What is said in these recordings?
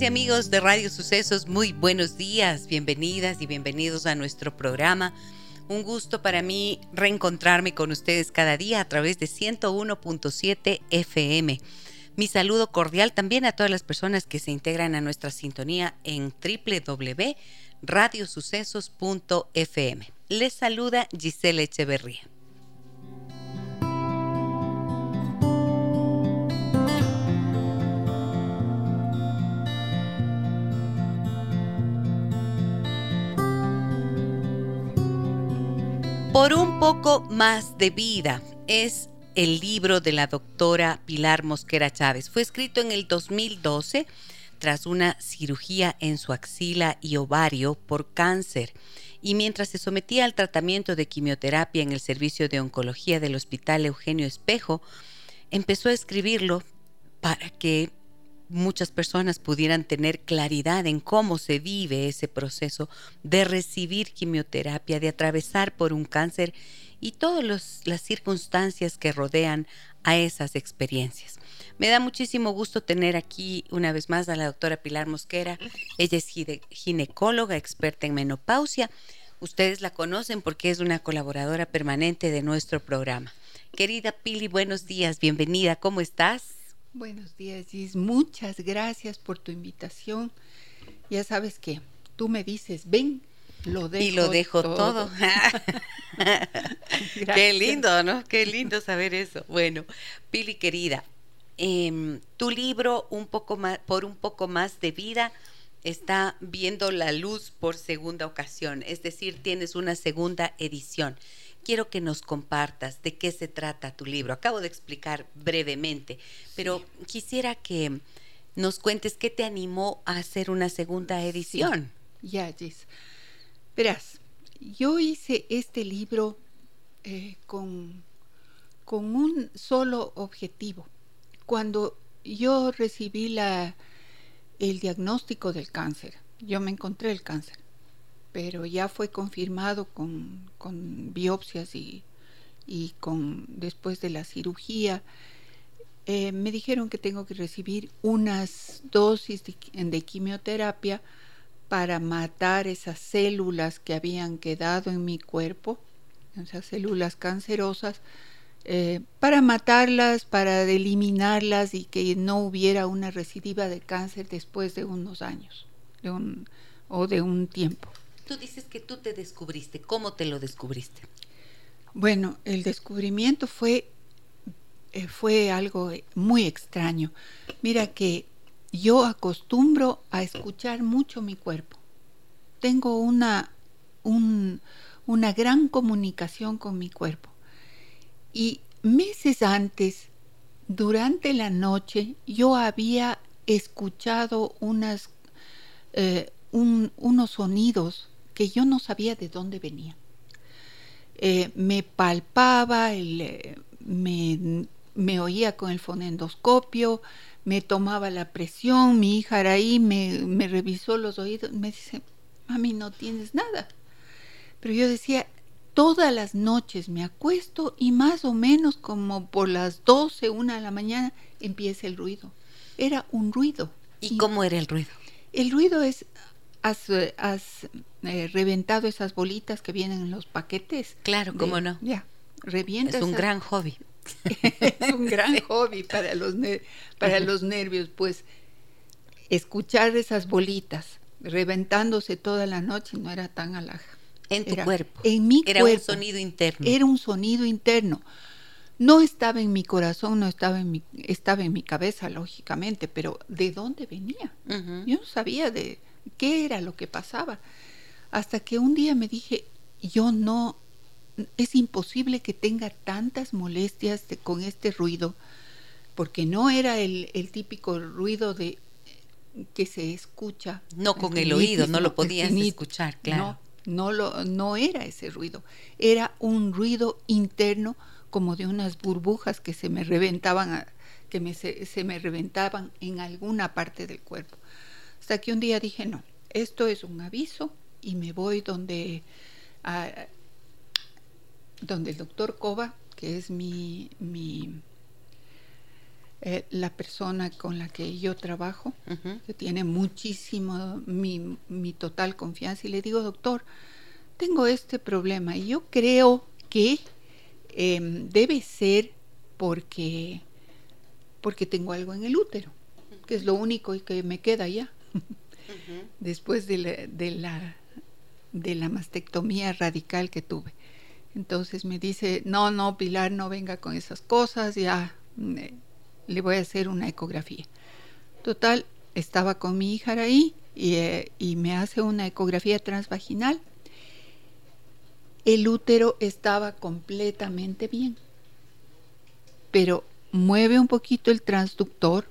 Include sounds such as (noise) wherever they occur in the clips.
Y amigos de Radio Sucesos, muy buenos días, bienvenidas y bienvenidos a nuestro programa. Un gusto para mí reencontrarme con ustedes cada día a través de 101.7 FM. Mi saludo cordial también a todas las personas que se integran a nuestra sintonía en www.radiosucesos.fm. Les saluda Giselle Echeverría. Por un poco más de vida es el libro de la doctora Pilar Mosquera Chávez. Fue escrito en el 2012 tras una cirugía en su axila y ovario por cáncer y mientras se sometía al tratamiento de quimioterapia en el servicio de oncología del Hospital Eugenio Espejo, empezó a escribirlo para que muchas personas pudieran tener claridad en cómo se vive ese proceso de recibir quimioterapia, de atravesar por un cáncer y todas las circunstancias que rodean a esas experiencias. Me da muchísimo gusto tener aquí una vez más a la doctora Pilar Mosquera. Ella es ginecóloga, experta en menopausia. Ustedes la conocen porque es una colaboradora permanente de nuestro programa. Querida Pili, buenos días, bienvenida, ¿cómo estás? Buenos días, Gis. Muchas gracias por tu invitación. Ya sabes que tú me dices, ven, lo dejo. Y lo dejo todo. (laughs) Qué lindo, ¿no? Qué lindo saber eso. Bueno, Pili querida, em, tu libro un poco más, por un poco más de vida está viendo la luz por segunda ocasión, es decir, tienes una segunda edición quiero que nos compartas de qué se trata tu libro. Acabo de explicar brevemente, pero quisiera que nos cuentes qué te animó a hacer una segunda edición. Ya, Gis. Verás, yo hice este libro eh, con, con un solo objetivo. Cuando yo recibí la, el diagnóstico del cáncer, yo me encontré el cáncer pero ya fue confirmado con, biopsias y, con después de la cirugía. Eh, me dijeron que tengo que recibir unas dosis de, quimioterapia para matar esas células que habían quedado en mi cuerpo, esas células cancerosas, eh, para matarlas, para eliminarlas y que no hubiera una recidiva de cáncer después de unos años o de un tiempo. Tú dices que tú te descubriste. ¿Cómo te lo descubriste? Bueno, el descubrimiento fue, eh, fue algo muy extraño. Mira que yo acostumbro a escuchar mucho mi cuerpo. Tengo una, una gran comunicación con mi cuerpo. Y meses antes, durante la noche, yo había escuchado unas, eh, unos sonidos que yo no sabía de dónde venía. Eh, me palpaba, eh, me, oía con el fonendoscopio, me tomaba la presión, mi hija era ahí, me, me revisó los oídos, me dice, mami, no tienes nada. Pero yo decía, todas las noches me acuesto y más o menos como por las 12, una de la mañana empieza el ruido. Era un ruido. ¿Y cómo era el ruido? El ruido es has, eh, reventado esas bolitas que vienen en los paquetes. Claro, cómo no. Ya, revienta. Es un gran hobby. (laughs) es un gran hobby para los, para los nervios, pues escuchar esas bolitas reventándose toda la noche no era tan alaja. En tu cuerpo. En mi era cuerpo. Era un sonido interno. Era un sonido interno. No estaba en mi corazón, no estaba en mi, estaba en mi cabeza, lógicamente, pero ¿de dónde venía? Yo no sabía de qué era lo que pasaba. Hasta que un día me dije, yo no, es imposible que tenga tantas molestias con este ruido, porque no era el, el típico ruido de que se escucha. No con el, oído, no lo podías escuchar, claro. No, no, lo, no era ese ruido, era un ruido interno como de unas burbujas que se me reventaban, que me, se, me reventaban en alguna parte del cuerpo. Hasta que un día dije, no, esto es un aviso y me voy donde, donde el doctor Cova, que es mi, mi eh, la persona con la que yo trabajo, que tiene muchísimo mi, mi, total confianza, y le digo, doctor, tengo este problema y yo creo que em, debe ser porque, porque tengo algo en el útero, que es lo único que me queda ya, (laughs) después de la, de, la, de la mastectomía radical que tuve. Entonces me dice, no, no, Pilar, no venga con esas cosas, ya eh, le voy a hacer una ecografía. Total, estaba con mi hija ahí eh, y, me hace una ecografía transvaginal. El útero estaba completamente bien, pero mueve un poquito el transductor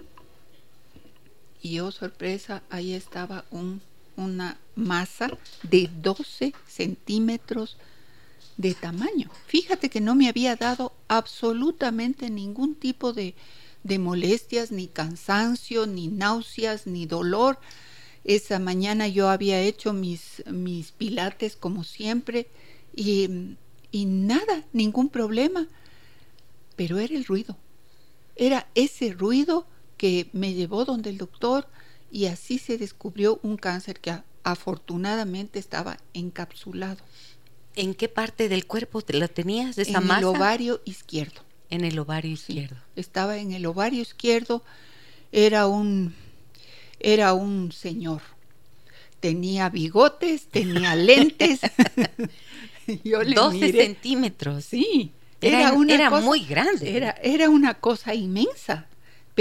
y oh sorpresa, ahí estaba un, una masa de 12 centímetros de tamaño. Fíjate que no me había dado absolutamente ningún tipo de, de molestias, ni cansancio, ni náuseas, ni dolor. Esa mañana yo había hecho mis, mis pilates como siempre y, y nada, ningún problema. Pero era el ruido. Era ese ruido que me llevó donde el doctor y así se descubrió un cáncer que afortunadamente estaba encapsulado. ¿En qué parte del cuerpo te lo tenías esa en el ovario izquierdo. En el ovario izquierdo. estaba en el ovario izquierdo. Era un, era un señor. Tenía bigotes, tenía (laughs) lentes. (laughs) 12 centímetros. Sí. Era, una era muy grande. Era, era una cosa inmensa.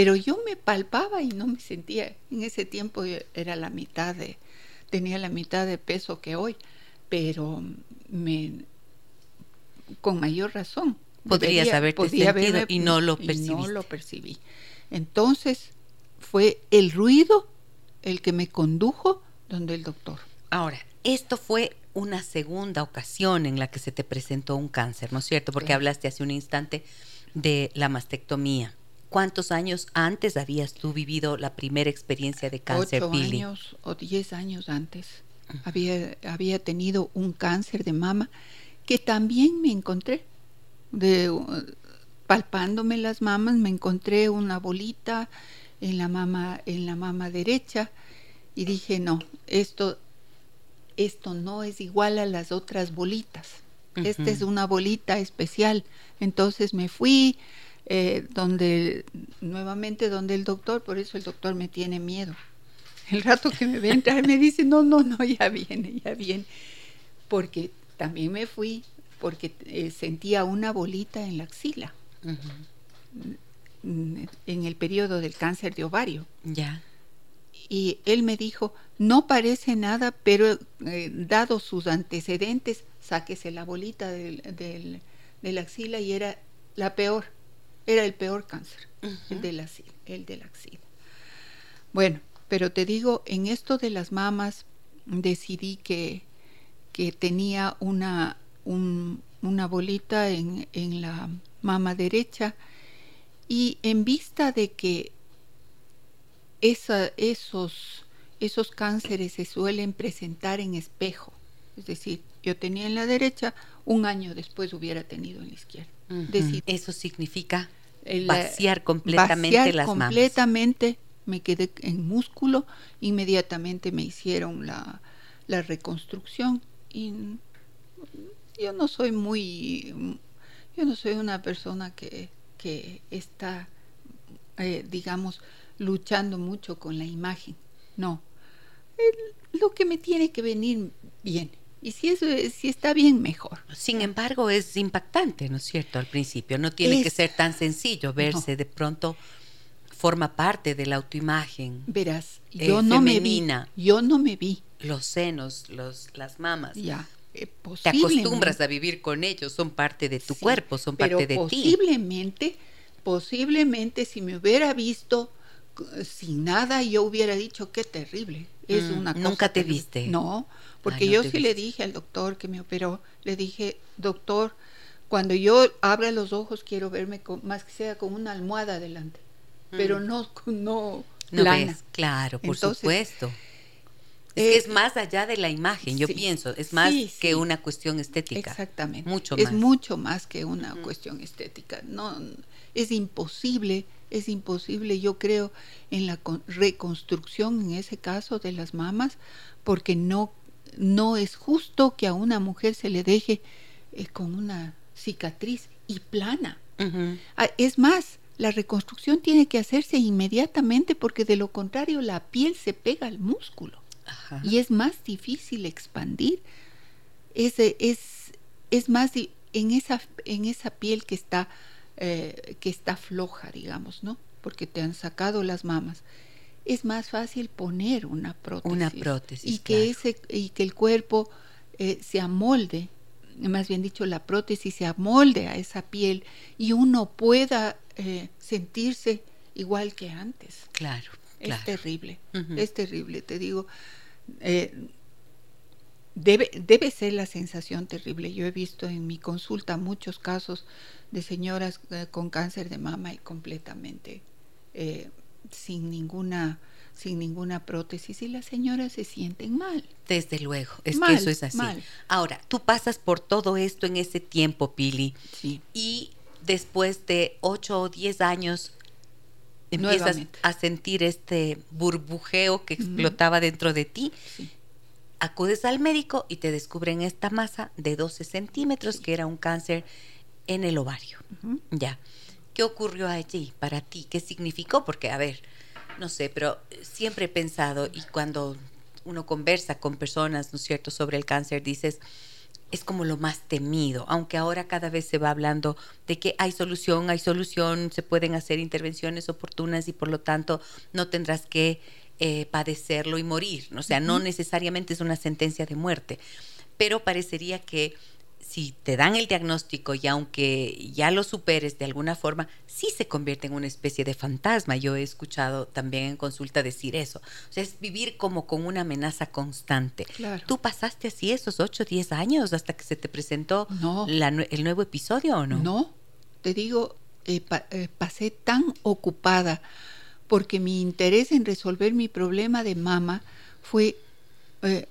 Pero yo me palpaba y no me sentía. En ese tiempo era la mitad de, tenía la mitad de peso que hoy. Pero me, con mayor razón Podrías haberte sentido y no lo percibí. No lo percibí. Entonces fue el ruido el que me condujo donde el doctor. Ahora, esto fue una segunda ocasión en la que se te presentó un cáncer, ¿no es cierto? Porque hablaste hace un instante de la mastectomía. ¿Cuántos años antes habías tú vivido la primera experiencia de cáncer, Ocho años o diez años antes. Había, había tenido un cáncer de mama que también me encontré. De palpándome las mamas me encontré una bolita en la mama en la mama derecha y dije no esto esto no es igual a las otras bolitas. Esta es una bolita especial entonces me fui eh, donde nuevamente donde el doctor por eso el doctor me tiene miedo. El rato que me ve entrar me dice no no no ya viene ya viene porque también me fui porque eh, sentía una bolita en la axila. En el periodo del cáncer de ovario. Ya. Y él me dijo, no parece nada, pero eh, dado sus antecedentes, sáquese la bolita del, de la axila y era la peor, era el peor cáncer, el, de la, el de la axila. Bueno, pero te digo, en esto de las mamas decidí que, que tenía una una bolita en, la mama derecha y en vista de que esos, esos cánceres se suelen presentar en espejo, es decir, yo tenía en la derecha, un año después hubiera tenido en la izquierda. Eso significa vaciar completamente vaciar las completamente, me quedé en músculo, inmediatamente me hicieron la, la reconstrucción y yo no soy muy, yo no soy una persona que, que está, eh, digamos, luchando mucho con la imagen. No. lo que me tiene que venir bien. Y si eso si está bien, mejor. Sin embargo, es impactante, ¿no es cierto? Al principio, no tiene Es- que ser tan sencillo verse, de pronto forma parte de la autoimagen. Verás, Eh, yo no femenina. me vi. Yo no me vi. Los senos, los, las mamas. Ya. eh, Te acostumbras a vivir con ellos, son parte de tu Sí, cuerpo, son pero parte de ti. posiblemente, posiblemente si me hubiera visto eh, sin nada, yo hubiera dicho qué terrible. Es Mm, una cosa nunca te terrible". viste. No, porque Ay, no yo sí le dije al doctor que me operó, le dije, doctor, cuando yo abra los ojos quiero verme con, más que sea con una almohada adelante, pero Mm. no, con- no, No plana. ves, claro, por Entonces, supuesto. Es eh, que es más allá de la imagen, yo sí, pienso, es más sí, que sí. una cuestión estética. Exactamente. Mucho es más. mucho más que una cuestión estética. No, es imposible, es imposible, yo creo, en la con- reconstrucción en ese caso de las mamas, porque no, no es justo que a una mujer se le deje eh, con una cicatriz y plana. Ah, Es más, la reconstrucción tiene que hacerse inmediatamente porque de lo contrario la piel se pega al músculo Ajá. y es más difícil expandir. Es, es, es más en esa, en esa piel que está, eh, que está floja, digamos, ¿no? Porque te han sacado las mamas. Es más fácil poner una prótesis. Una prótesis, Y que, ese, y que el cuerpo eh, se amolde, más bien dicho, la prótesis se amolde a esa piel y uno pueda eh, sentirse igual que antes. Claro, Es claro. terrible, Ujú. es terrible, te digo. eh, debe, debe ser la sensación terrible. Yo he visto en mi consulta muchos casos de señoras eh, con cáncer de mama y completamente eh, sin ninguna sin ninguna prótesis y las señoras se sienten mal. Desde luego, es Mal, que eso es así. mal. Ahora, tú pasas por todo esto en ese tiempo, Pili, Sí. y después de 8 o 10 años empiezas Nuevamente. a sentir este burbujeo que explotaba dentro de ti. sí. Acudes al médico y te descubren esta masa de 12 centímetros que era un cáncer en el ovario. Ya. ¿Qué ocurrió allí para ti? ¿Qué significó? Porque, a ver, no sé, pero siempre he pensado y cuando uno conversa con personas, ¿no es cierto?, sobre el cáncer, dices, es como lo más temido, aunque ahora cada vez se va hablando de que hay solución, hay solución, se pueden hacer intervenciones oportunas y por lo tanto no tendrás que eh, padecerlo y morir. O sea, no necesariamente es una sentencia de muerte, pero parecería que si te dan el diagnóstico y aunque ya lo superes de alguna forma, sí se convierte en una especie de fantasma. Yo he escuchado también en consulta decir eso. O sea, es vivir como con una amenaza constante. Claro. ¿Tú pasaste así esos 8 o 10 años hasta que se te presentó No. la nue- el nuevo episodio o no? No, te digo, eh, pa- eh, pasé tan ocupada porque mi interés en resolver mi problema de mama fue eh,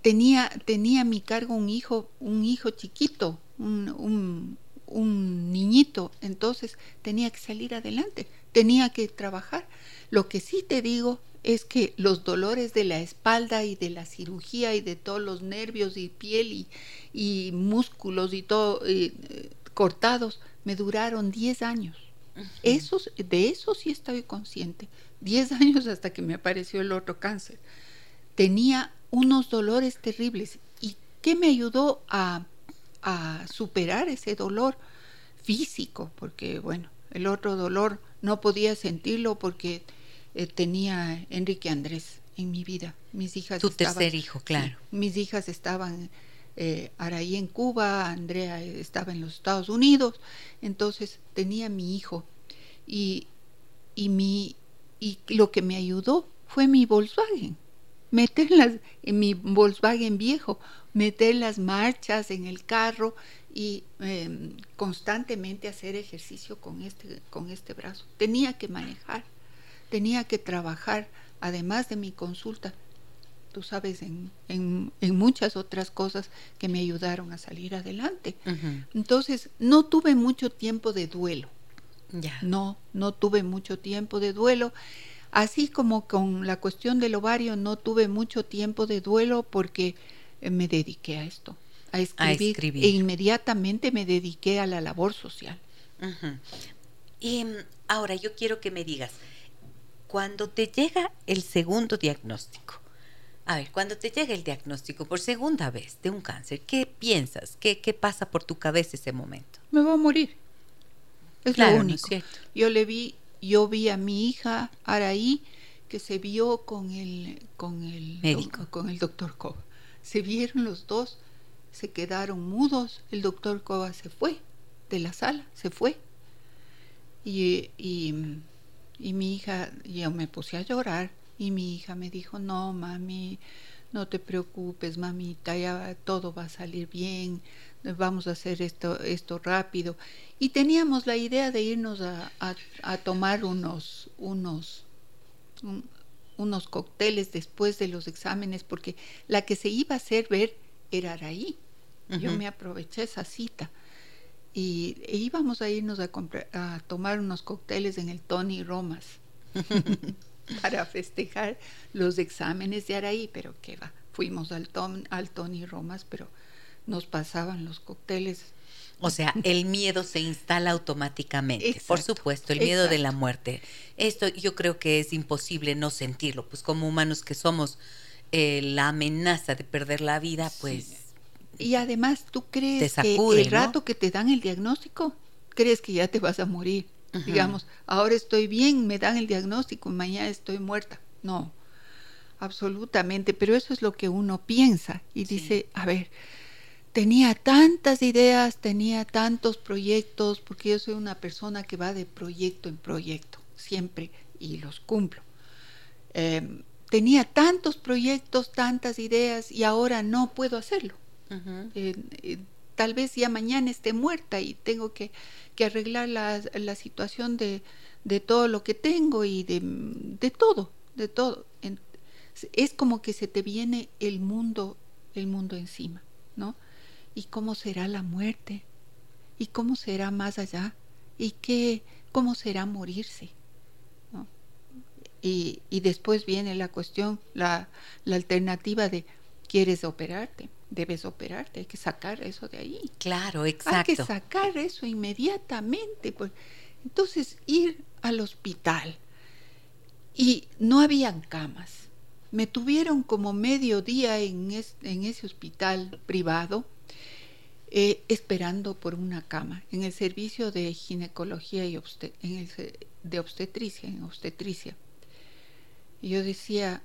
tenía tenía a mi cargo un hijo un hijo chiquito un, un, niñito entonces tenía que salir adelante tenía que trabajar lo que sí te digo es que los dolores de la espalda y de la cirugía y de todos los nervios y piel y, y músculos y todo eh, cortados me duraron 10 años. De eso sí estoy consciente. 10 (laughs) años hasta que me apareció el otro cáncer. Tenía unos dolores terribles. ¿Y qué me ayudó a, a superar ese dolor físico? Porque, bueno, el otro dolor no podía sentirlo porque eh, tenía Enrique Andrés en mi vida. Mis hijas Tu estaban- tercer hijo, claro. mis hijas estaban eh, Araí en Cuba, Andrea estaba en los Estados Unidos, entonces tenía mi hijo y, y mi y lo que me ayudó fue mi Volkswagen, meter las en mi Volkswagen viejo, meter las marchas en el carro y eh, constantemente hacer ejercicio con este con este brazo. Tenía que manejar, tenía que trabajar, además de mi consulta, tú sabes, en, en, en muchas otras cosas que me ayudaron a salir adelante. Entonces, no tuve mucho tiempo de duelo. Ya. No, no tuve mucho tiempo de duelo. Así como con la cuestión del ovario, no tuve mucho tiempo de duelo porque eh, me dediqué a esto, a escribir, escribir. e inmediatamente me dediqué a la labor social. Y mm, ahora yo quiero que me digas, cuando te llega el segundo diagnóstico, A ver, cuando te llega el diagnóstico por segunda vez de un cáncer, ¿qué piensas? ¿Qué, qué pasa por tu cabeza ese momento? Me voy a morir. Es Claro, lo ¿no es único. yo le vi, yo vi a mi hija Araí que se vio con el con el Médico. con el doctor Cova. Se vieron los dos, se quedaron mudos. El doctor Cova se fue de la sala, se fue. Y, y, y mi hija, yo me puse a llorar y mi hija me dijo, no, mami, no te preocupes, mamita, ya todo va a salir bien, vamos a hacer esto, esto rápido. Y teníamos la idea de irnos a, a- a tomar unos, unos, un- unos cócteles después de los exámenes, porque la que se iba a hacer ver era Araí. Yo me aproveché esa cita. Y e íbamos a irnos a, comprar, a tomar unos cócteles en el Tony Romas (laughs) para festejar los exámenes de Araí, pero qué va, fuimos al, Tom- al Tony Romas, pero nos pasaban los cócteles. O sea, el miedo se instala automáticamente. Por supuesto, el miedo de la muerte. Esto yo creo que es imposible no sentirlo, pues como humanos que somos, eh, la amenaza de perder la vida, pues Y además, ¿tú crees sacude, que el ¿no? rato que te dan el diagnóstico, crees que ya te vas a morir? Digamos, ahora estoy bien, me dan el diagnóstico y mañana estoy muerta. No, absolutamente, pero eso es lo que uno piensa y Sí. dice, a ver, tenía tantas ideas, tenía tantos proyectos, porque yo soy una persona que va de proyecto en proyecto, siempre, y los cumplo. Eh, tenía tantos proyectos, tantas ideas, y ahora no puedo hacerlo. Eh, eh, tal vez ya mañana esté muerta y tengo que, que arreglar la, la situación de, de todo lo que tengo y de, de todo, de todo. En- es como que se te viene el mundo, el mundo encima, ¿no? ¿Y cómo será la muerte? ¿Y cómo será más allá? ¿Y qué, cómo será morirse? ¿no? Y, y después viene la cuestión, la, la alternativa de, ¿quieres operarte? Debes operarte, hay que sacar eso de ahí. claro, Hay que exacto. sacar eso inmediatamente. Pues. Entonces, ir al hospital y no habían camas. Me tuvieron como medio día en, es- en ese hospital privado eh, esperando por una cama en el servicio de ginecología y obstet- en el de obstetricia, en obstetricia. Y yo decía,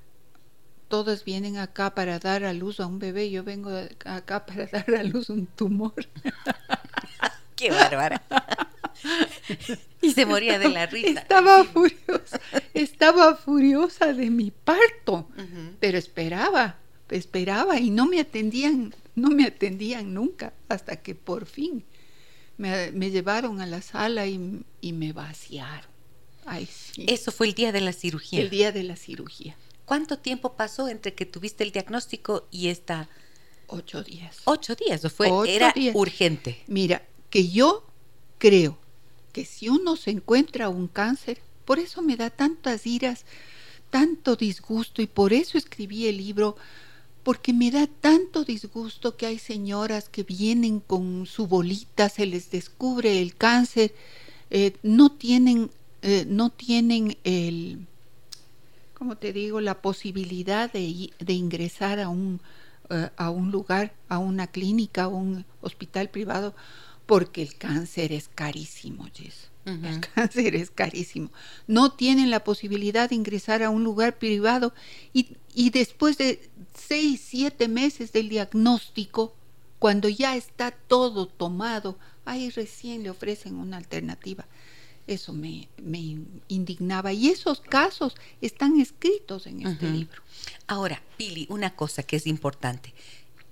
todas vienen acá para dar a luz a un bebé, yo vengo acá para (laughs) dar a luz un tumor. (laughs) Qué bárbara. y se moría de la risa. Estaba furiosa, estaba furiosa de mi parto, Ujú. pero esperaba, esperaba y no me atendían, no me atendían nunca, hasta que por fin me, me llevaron a la sala y, y me vaciaron. Ay, sí. Eso fue el día de la cirugía. el día de la cirugía, ¿Cuánto tiempo pasó entre que tuviste el diagnóstico y esta ocho días. ocho días? ¿O fue? Ocho era días. urgente. Mira, que yo creo que si uno se encuentra un cáncer, por eso me da tantas iras, tanto disgusto y por eso escribí el libro, porque me da tanto disgusto que hay señoras que vienen con su bolita, se les descubre el cáncer, eh, no tienen, eh, no tienen el, como te digo, la posibilidad de, de ingresar a un, eh, a un lugar, a una clínica, a un hospital privado, porque el cáncer es carísimo, Jess. El (laughs) cáncer es carísimo. No tienen la posibilidad de ingresar a un lugar privado y, y después de seis, siete meses del diagnóstico, cuando ya está todo tomado, ahí recién le ofrecen una alternativa. Eso me, me indignaba. Y esos casos están escritos en este libro. Ahora, Pili, una cosa que es importante.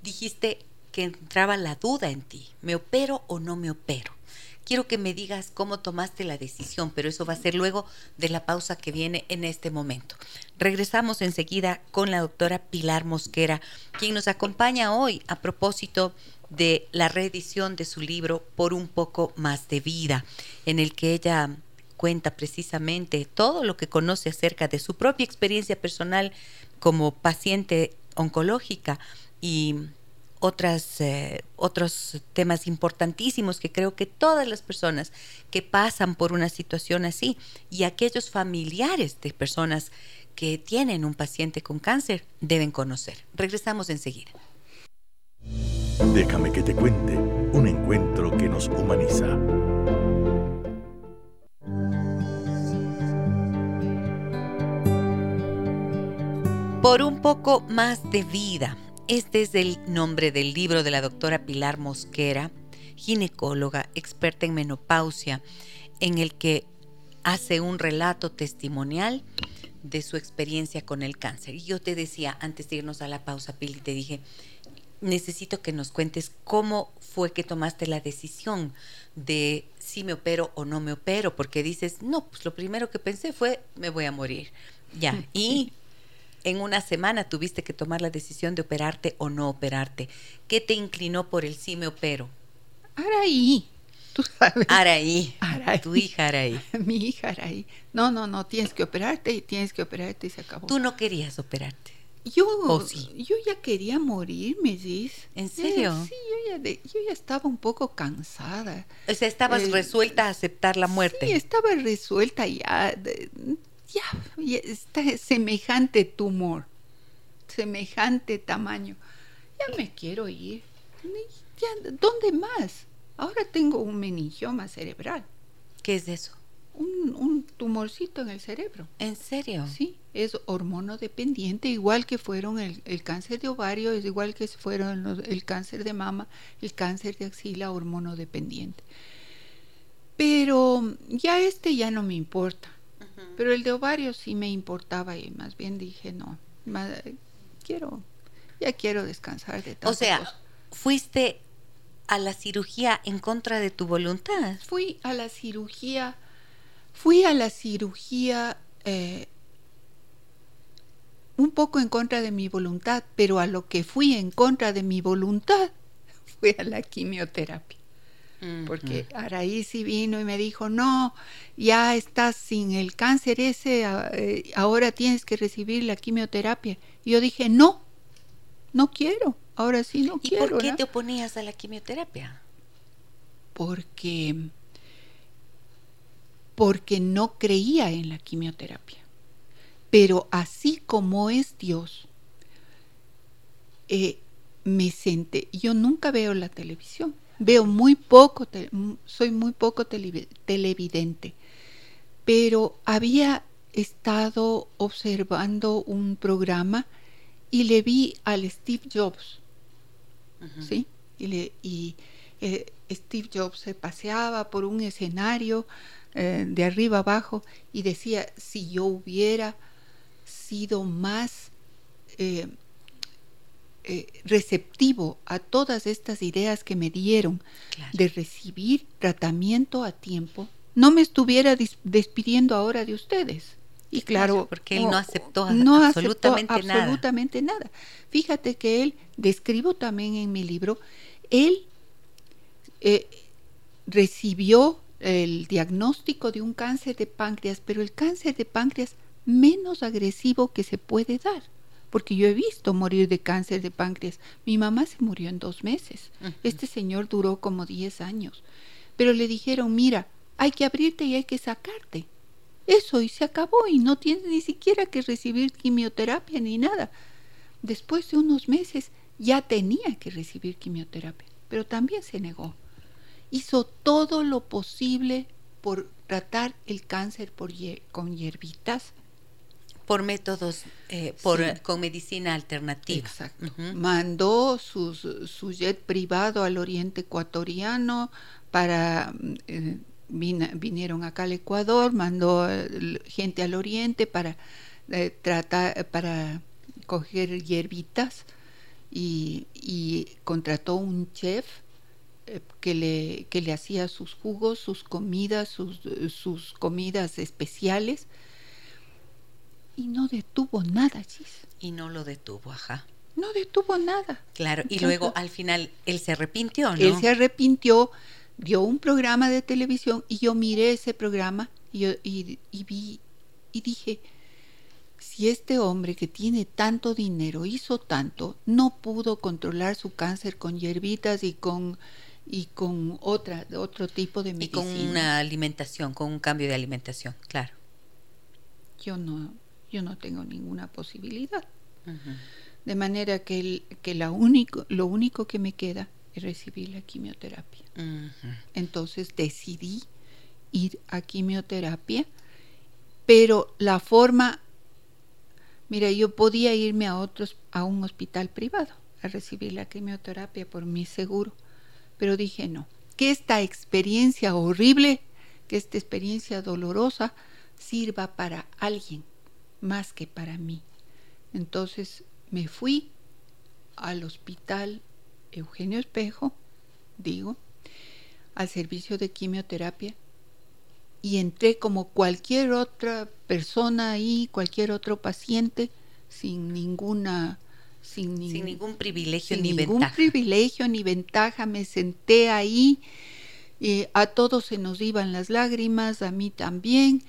Dijiste que entraba la duda en ti. ¿Me opero o no me opero? Quiero que me digas cómo tomaste la decisión, pero eso va a ser luego de la pausa que viene en este momento. Regresamos enseguida con la doctora Pilar Mosquera, quien nos acompaña hoy a propósito de la reedición de su libro Por un poco más de vida, en el que ella cuenta precisamente todo lo que conoce acerca de su propia experiencia personal como paciente oncológica y otras, eh, otros temas importantísimos que creo que todas las personas que pasan por una situación así y aquellos familiares de personas que tienen un paciente con cáncer deben conocer. Regresamos enseguida. Déjame que te cuente un encuentro que nos humaniza. Por un poco más de vida. Este es el nombre del libro de la doctora Pilar Mosquera, ginecóloga, experta en menopausia, en el que hace un relato testimonial de su experiencia con el cáncer. Y yo te decía, antes de irnos a la pausa, Pili, te dije, necesito que nos cuentes cómo fue que tomaste la decisión de si me opero o no me opero, porque dices, no, pues lo primero que pensé fue, me voy a morir. Ya, (laughs) y en una semana tuviste que tomar la decisión de operarte o no operarte. ¿Qué te inclinó por el sí me opero? Araí, tú sabes. Araí, tu hija Araí. (laughs) Mi hija Araí. No, no, no, tienes que operarte y tienes que operarte y se acabó. Tú no querías operarte. Yo, yo ya quería morir, me dices. ¿En serio? Eh, sí, yo ya, yo ya estaba un poco cansada. O sea, estabas Eh, resuelta a aceptar la muerte. Sí, estaba resuelta ya. de- ya, está semejante tumor, semejante tamaño. Ya me quiero ir. Ya, ¿Dónde más? Ahora tengo un meningioma cerebral, ¿Qué es eso? un, un tumorcito en el cerebro. ¿En serio? Sí, es hormonodependiente, igual que fueron el, el cáncer de ovario, es igual que fueron los- el cáncer de mama, el cáncer de axila hormonodependiente. Pero ya este ya no me importa. Pero el de ovario sí me importaba y más bien dije, no, quiero, ya quiero descansar de O tanta sea, cosa". fuiste a la cirugía en contra de tu voluntad. fui a la cirugía, fui a la cirugía eh, un poco en contra de mi voluntad, pero a lo que fui en contra de mi voluntad (laughs) fue a la quimioterapia. Porque Araí sí vino y me dijo, no, ya estás sin el cáncer ese, eh, ahora tienes que recibir la quimioterapia. Y yo dije, no, no quiero, ahora sí no ¿Y quiero. por qué ¿no?". te oponías a la quimioterapia? porque porque no creía en la quimioterapia. Pero así como es Dios, eh, me senté. Yo nunca veo la televisión. Veo muy poco, te- soy muy poco televi- televidente. Pero había estado observando un programa y le vi al Steve Jobs. ¿sí? Y, le- y, eh, Steve Jobs se paseaba por un escenario eh, de arriba abajo y decía, si yo hubiera sido más eh, eh, receptivo a todas estas ideas que me dieron Claro. de recibir tratamiento a tiempo, no me estuviera despidiendo ahora de ustedes. Y claro, Claro, porque él no aceptó no absolutamente aceptó nada. absolutamente nada. Fíjate que él, describo también en mi libro, él eh, recibió el diagnóstico de un cáncer de páncreas, pero el cáncer de páncreas menos agresivo que se puede dar. Porque yo he visto morir de cáncer de páncreas. Mi mamá se murió en dos meses. Este señor duró como 10 años. Pero le dijeron, mira, hay que abrirte y hay que sacarte. Eso, y se acabó, y no tienes ni siquiera que recibir quimioterapia ni nada. Después de unos meses ya tenía que recibir quimioterapia, pero también se negó. Hizo todo lo posible por tratar el cáncer por hier- con hierbitas. Por métodos, eh, por, Sí. eh, con medicina alternativa. Exacto. Mandó sus, su jet privado al oriente ecuatoriano para... eh, vin- vinieron acá al Ecuador, mandó gente al oriente para eh, tratar, para coger hierbitas y, y contrató un chef que le, que le hacía sus jugos, sus comidas, sus, sus comidas especiales y no detuvo nada, Chis. Y no lo detuvo, ajá. No detuvo nada. Claro, y Entonces, luego al final él se arrepintió, ¿no? Él se arrepintió, dio un programa de televisión y yo miré ese programa y, yo- y- y vi y dije, si este hombre que tiene tanto dinero hizo tanto, no pudo controlar su cáncer con hierbitas y con y con otra otro tipo de y medicina. con una alimentación, con un cambio de alimentación, claro. Yo no yo no tengo ninguna posibilidad. De manera que, que la único, lo único que me queda es recibir la quimioterapia. Entonces decidí ir a quimioterapia, pero la forma, mira, yo podía irme a otros, a un hospital privado a recibir la quimioterapia por mi seguro, pero dije no, que esta experiencia horrible, que esta experiencia dolorosa sirva para alguien más que para mí. Entonces me fui al hospital Eugenio Espejo, digo, al servicio de quimioterapia y entré como cualquier otra persona ahí, cualquier otro paciente, sin ninguna... Sin, ningún privilegio sin ni ningún privilegio ni ventaja, me senté ahí, y a todos se nos iban las lágrimas, a mí también,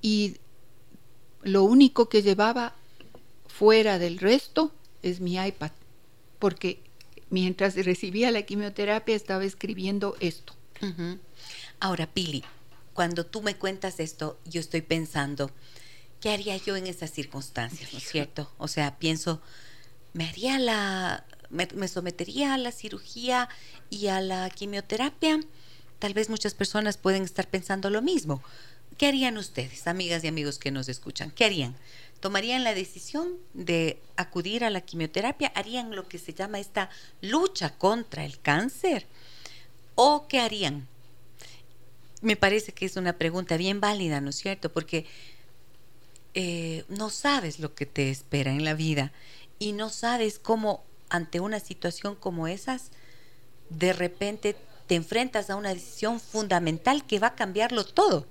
y lo único que llevaba fuera del resto es mi iPad, porque mientras recibía la quimioterapia estaba escribiendo esto. Ahora, Pili, cuando tú me cuentas esto, yo estoy pensando, ¿qué haría yo en esas circunstancias? ¿No es cierto? O sea, pienso, ¿me haría la, me, me sometería a la cirugía y a la quimioterapia? Tal vez muchas personas pueden estar pensando lo mismo. ¿Qué harían ustedes, amigas y amigos que nos escuchan? ¿Qué harían? ¿Tomarían la decisión de acudir a la quimioterapia? ¿Harían lo que se llama esta lucha contra el cáncer? ¿O qué harían? me parece que es una pregunta bien válida, ¿no es cierto? Porque eh, no sabes lo que te espera en la vida y no sabes cómo ante una situación como esas, de repente te enfrentas a una decisión fundamental que va a cambiarlo todo.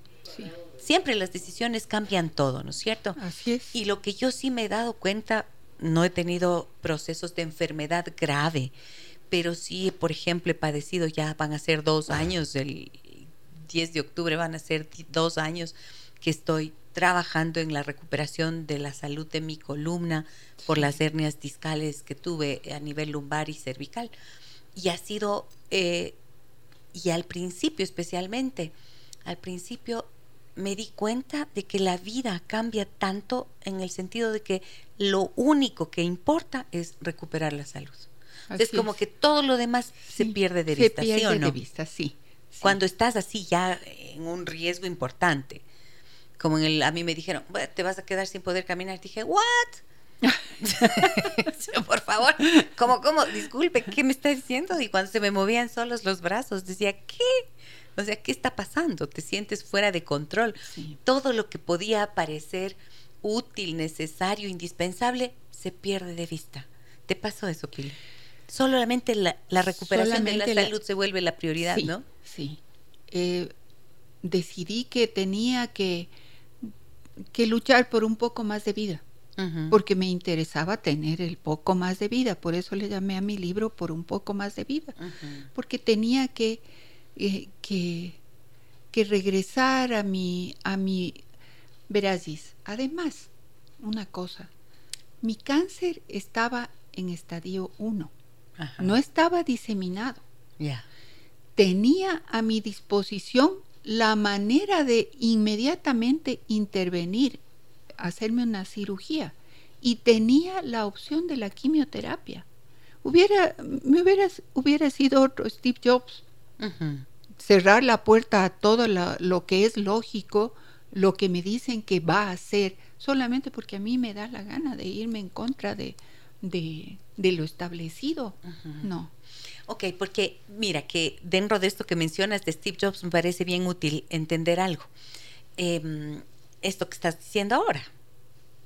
Siempre las decisiones cambian todo, ¿no es cierto? Así es. Y lo que yo sí me he dado cuenta, no he tenido procesos de enfermedad grave, pero sí, por ejemplo, he padecido, ya van a ser dos años el, 10 de octubre van a ser dos años que estoy trabajando en la recuperación de la salud de mi columna por las hernias discales que tuve a nivel lumbar y cervical. Y ha sido, eh, y al principio especialmente, al principio me di cuenta de que la vida cambia tanto en el sentido de que lo único que importa es recuperar la salud. es como que todo lo demás se pierde de vista. Se pierde no? de vista, sí cuando estás así ya en un riesgo importante. Como en el, a mí me dijeron, te vas a quedar sin poder caminar. Dije, ¿what? (laughs) Por favor, ¿cómo, cómo? Disculpe, ¿qué me está diciendo? Y cuando se me movían solos los brazos, decía, ¿qué? O sea, ¿qué está pasando? Te sientes fuera de control. Todo lo que podía parecer útil, necesario, indispensable, se pierde de vista. ¿Te pasó eso, Pili? Solamente la, recuperación de la, salud se vuelve la prioridad, ¿no? Sí. Eh, decidí que tenía que, que luchar por un poco más de vida, porque me interesaba tener el poco más de vida. Por eso le llamé a mi libro por un poco más de vida, porque tenía que, eh, que, que, regresar a mi, a mi Verazis. Además, una cosa, mi cáncer estaba en estadio 1 no estaba diseminado. Tenía a mi disposición la manera de inmediatamente intervenir, hacerme una cirugía y tenía la opción de la quimioterapia. Hubiera, me hubiera, hubiera sido otro Steve Jobs. Cerrar la puerta a todo lo que es lógico, lo que me dicen que va a hacer, solamente porque a mí me da la gana de irme en contra de, de, de lo establecido. No. Ok, porque mira que dentro de esto que mencionas de Steve Jobs me parece bien útil entender algo. Em, esto que estás diciendo ahora,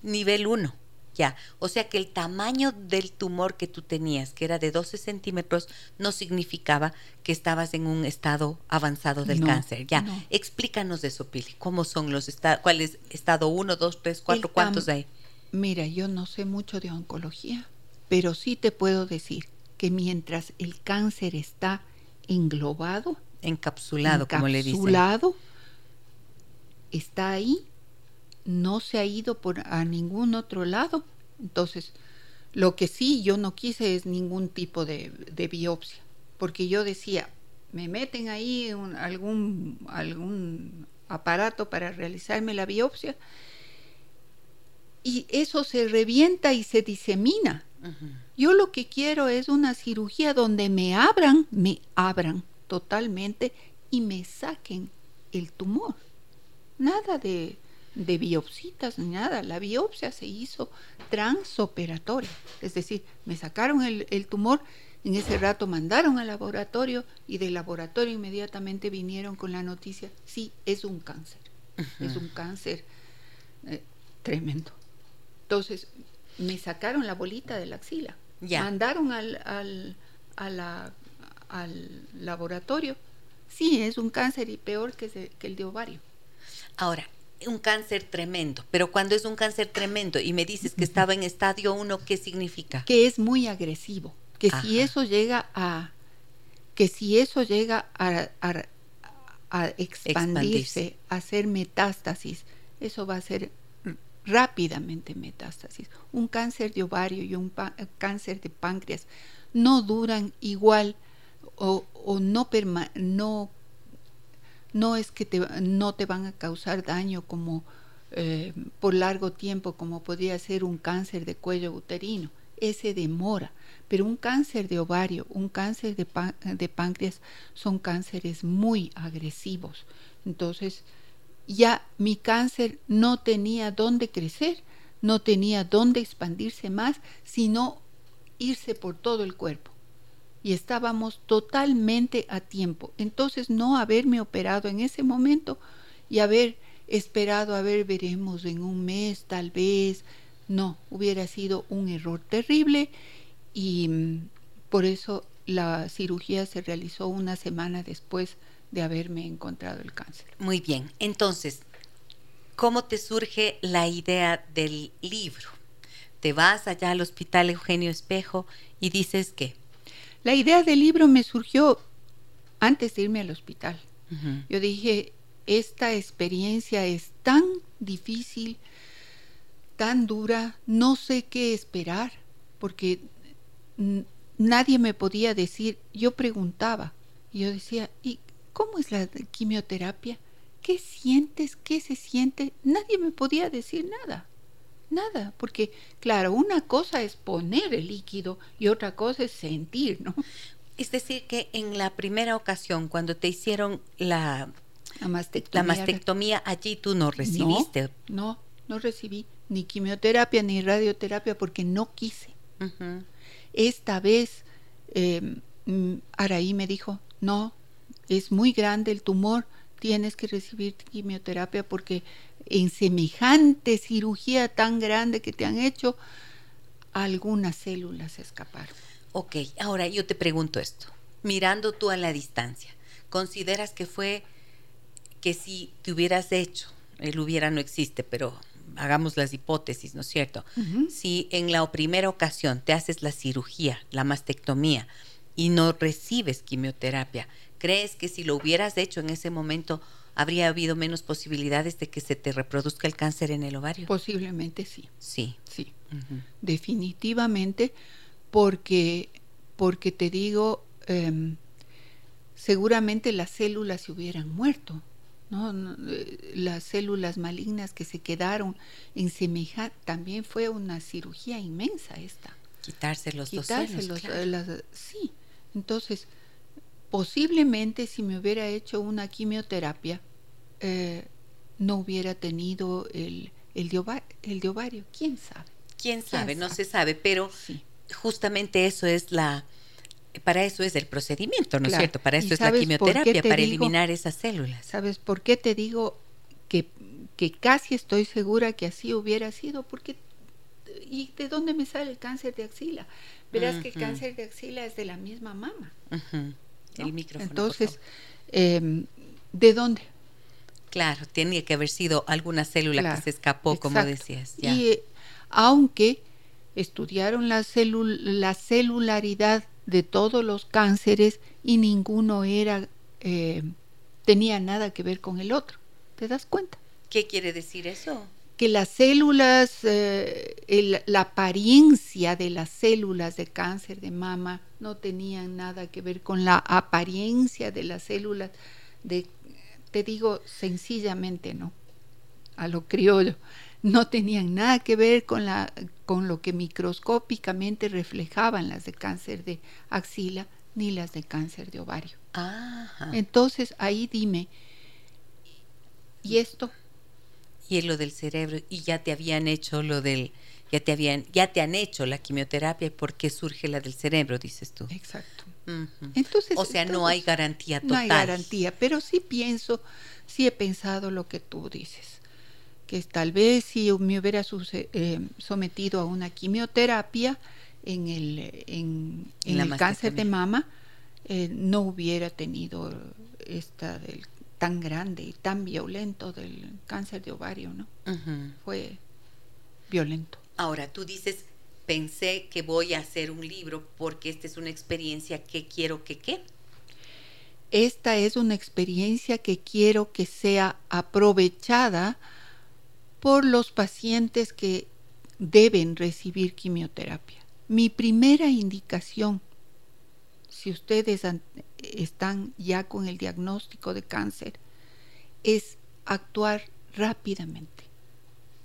nivel 1, ya. O sea que el tamaño del tumor que tú tenías, que era de 12 centímetros, no significaba que estabas en un estado avanzado del cáncer. Ya, explícanos eso, Pili. ¿Cómo son los estados? ¿Cuál es estado 1, 2, 3, 4? ¿Cuántos hay? Mira, yo no sé mucho de oncología, pero sí te puedo decir que mientras el cáncer está englobado, encapsulado, como le dicen. Encapsulado, está ahí, no se ha ido por a ningún otro lado. Entonces, lo que sí yo no quise es ningún tipo de, biopsia, porque yo decía, me meten ahí algún, algún aparato para realizarme la biopsia y eso se revienta y se disemina. Yo lo que quiero es una cirugía donde me abran, me abran totalmente y me saquen el tumor. Nada de, de biopsitas ni nada. La biopsia se hizo transoperatoria. Es decir, me sacaron el, el tumor, en ese rato mandaron al laboratorio y del laboratorio inmediatamente vinieron con la noticia, sí, es un cáncer. Es un cáncer eh, tremendo. Entonces, me sacaron la bolita de la axila. Mandaron al, al, al laboratorio. Sí, es un cáncer y peor que, que el de ovario. Ahora, un cáncer tremendo, pero cuando es un cáncer tremendo y me dices que estaba en estadio 1, ¿qué significa? Que es muy agresivo, que si eso llega a que si eso llega a, a, expandirse, a hacer metástasis, eso va a ser rápidamente metástasis. Un cáncer de ovario y un cáncer de páncreas no duran igual o, no, no, no es que te, no te van a causar daño como eh, por largo tiempo como podría ser un cáncer de cuello uterino. Ese demora. Pero un cáncer de ovario, un cáncer de, de páncreas son cánceres muy agresivos. Entonces, ya mi cáncer no tenía dónde crecer, no tenía dónde expandirse más, sino irse por todo el cuerpo. Y estábamos totalmente a tiempo. Entonces no haberme operado en ese momento y haber esperado, a ver, veremos en un mes tal vez, no, hubiera sido un error terrible y mm, por eso la cirugía se realizó una semana después de haberme encontrado el cáncer. Muy bien, entonces, ¿cómo te surge la idea del libro? Te vas allá al Hospital Eugenio Espejo y dices qué. La idea del libro me surgió antes de irme al hospital. Yo dije, esta experiencia es tan difícil, tan dura, no sé qué esperar, porque nadie me podía decir, yo preguntaba, y yo decía, ¿y ¿Cómo es la quimioterapia? ¿Qué sientes? ¿Qué se siente? Nadie me podía decir nada. Nada, porque claro, una cosa es poner el líquido y otra cosa es sentir, ¿no? Es decir, que en la primera ocasión, cuando te hicieron la, mastectomía, allí tú no recibiste. No, no, recibí ni quimioterapia ni radioterapia porque no quise. Esta vez eh, mm, Araí me dijo, no, es muy grande el tumor, tienes que recibir quimioterapia porque en semejante cirugía tan grande que te han hecho, algunas células escaparon. Ok, ahora yo te pregunto esto, mirando tú a la distancia, ¿consideras que fue que si te hubieras hecho, el hubiera no existe, pero hagamos las hipótesis, ¿no es cierto? Si en la primera ocasión te haces la cirugía, la mastectomía, y no recibes quimioterapia, ¿Crees que si lo hubieras hecho en ese momento habría habido menos posibilidades de que se te reproduzca el cáncer en el ovario? Posiblemente sí. Sí. Sí. Definitivamente, porque, porque te digo, em, seguramente las células se hubieran muerto. ¿no? Eh, las células malignas que se quedaron en semejante, también fue una cirugía inmensa esta. Quitarse los dos eh, sí, entonces posiblemente si me hubiera hecho una quimioterapia, eh, no hubiera tenido el, el, de ovario, el de ovario. ¿Quién sabe? ¿Quién sabe? no se sabe, pero justamente eso es la... Para eso es el procedimiento, ¿no es cierto? Para eso es la quimioterapia, para eliminar esas células. ¿Sabes por qué te digo que, que casi estoy segura que así hubiera sido? Porque ¿y de dónde me sale el cáncer de axila? Verás que el cáncer de axila es de la misma mama. Entonces, em, ¿de dónde? Claro, tiene que haber sido alguna célula que se escapó, como decías. Y eh, aunque estudiaron la, la celularidad de todos los cánceres y ninguno era eh, tenía nada que ver con el otro. ¿Te das cuenta? ¿Qué quiere decir eso? Que las células, eh, la apariencia de las células de cáncer de mama no tenían nada que ver con la apariencia de las células de, te digo sencillamente, ¿no? A lo criollo, no tenían nada que ver con, la, con lo que microscópicamente reflejaban las de cáncer de axila ni las de cáncer de ovario. Entonces ahí dime, ¿y esto? Y lo del cerebro, y ya te habían hecho lo del, ya te habían, ya te han hecho la quimioterapia, ¿por qué surge la del cerebro, dices tú? Exacto. Entonces, o sea, no hay garantía total. No hay garantía, pero sí pienso, sí he pensado lo que tú dices, que tal vez si me hubiera eh, sometido a una quimioterapia en el, en, el cáncer de mama, eh, no hubiera tenido esta del tan grande y tan violento del cáncer de ovario, ¿no? Fue violento. Ahora, tú dices, pensé que voy a hacer un libro porque esta es una experiencia que quiero que qué. Esta es una experiencia que quiero que sea aprovechada por los pacientes que deben recibir quimioterapia. Mi primera indicación, si ustedes están ya con el diagnóstico de cáncer, es actuar rápidamente.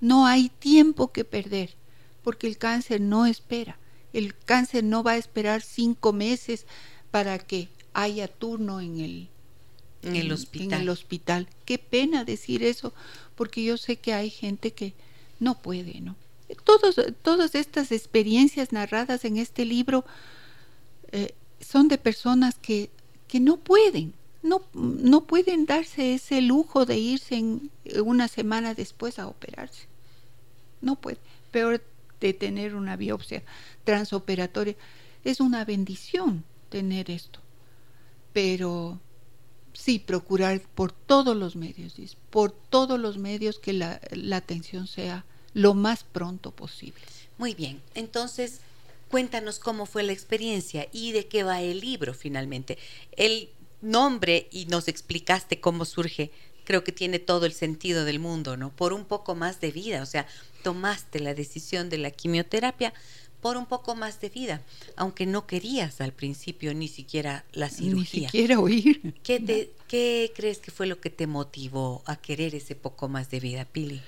No hay tiempo que perder porque el cáncer no espera. El cáncer no va a esperar cinco meses para que haya turno en el, en el hospital. el hospital. Qué pena decir eso, porque yo sé que hay gente que no puede, ¿no? Todos, todas estas experiencias narradas en este libro eh, son de personas que, que no pueden, no, no pueden darse ese lujo de irse en una semana después a operarse. No pueden. Peor de tener una biopsia transoperatoria. Es una bendición tener esto. Pero sí, procurar por todos los medios, por todos los medios que la, la atención sea lo más pronto posible. Muy bien, entonces cuéntanos cómo fue la experiencia y de qué va el libro finalmente. El nombre y nos explicaste cómo surge, creo que tiene todo el sentido del mundo, ¿no? Por un poco más de vida, o sea, tomaste la decisión de la quimioterapia por un poco más de vida, aunque no querías al principio ni siquiera la cirugía. Ni siquiera oír. ¿Qué, ¿Qué crees que fue lo que te motivó a querer ese poco más de vida, Pili?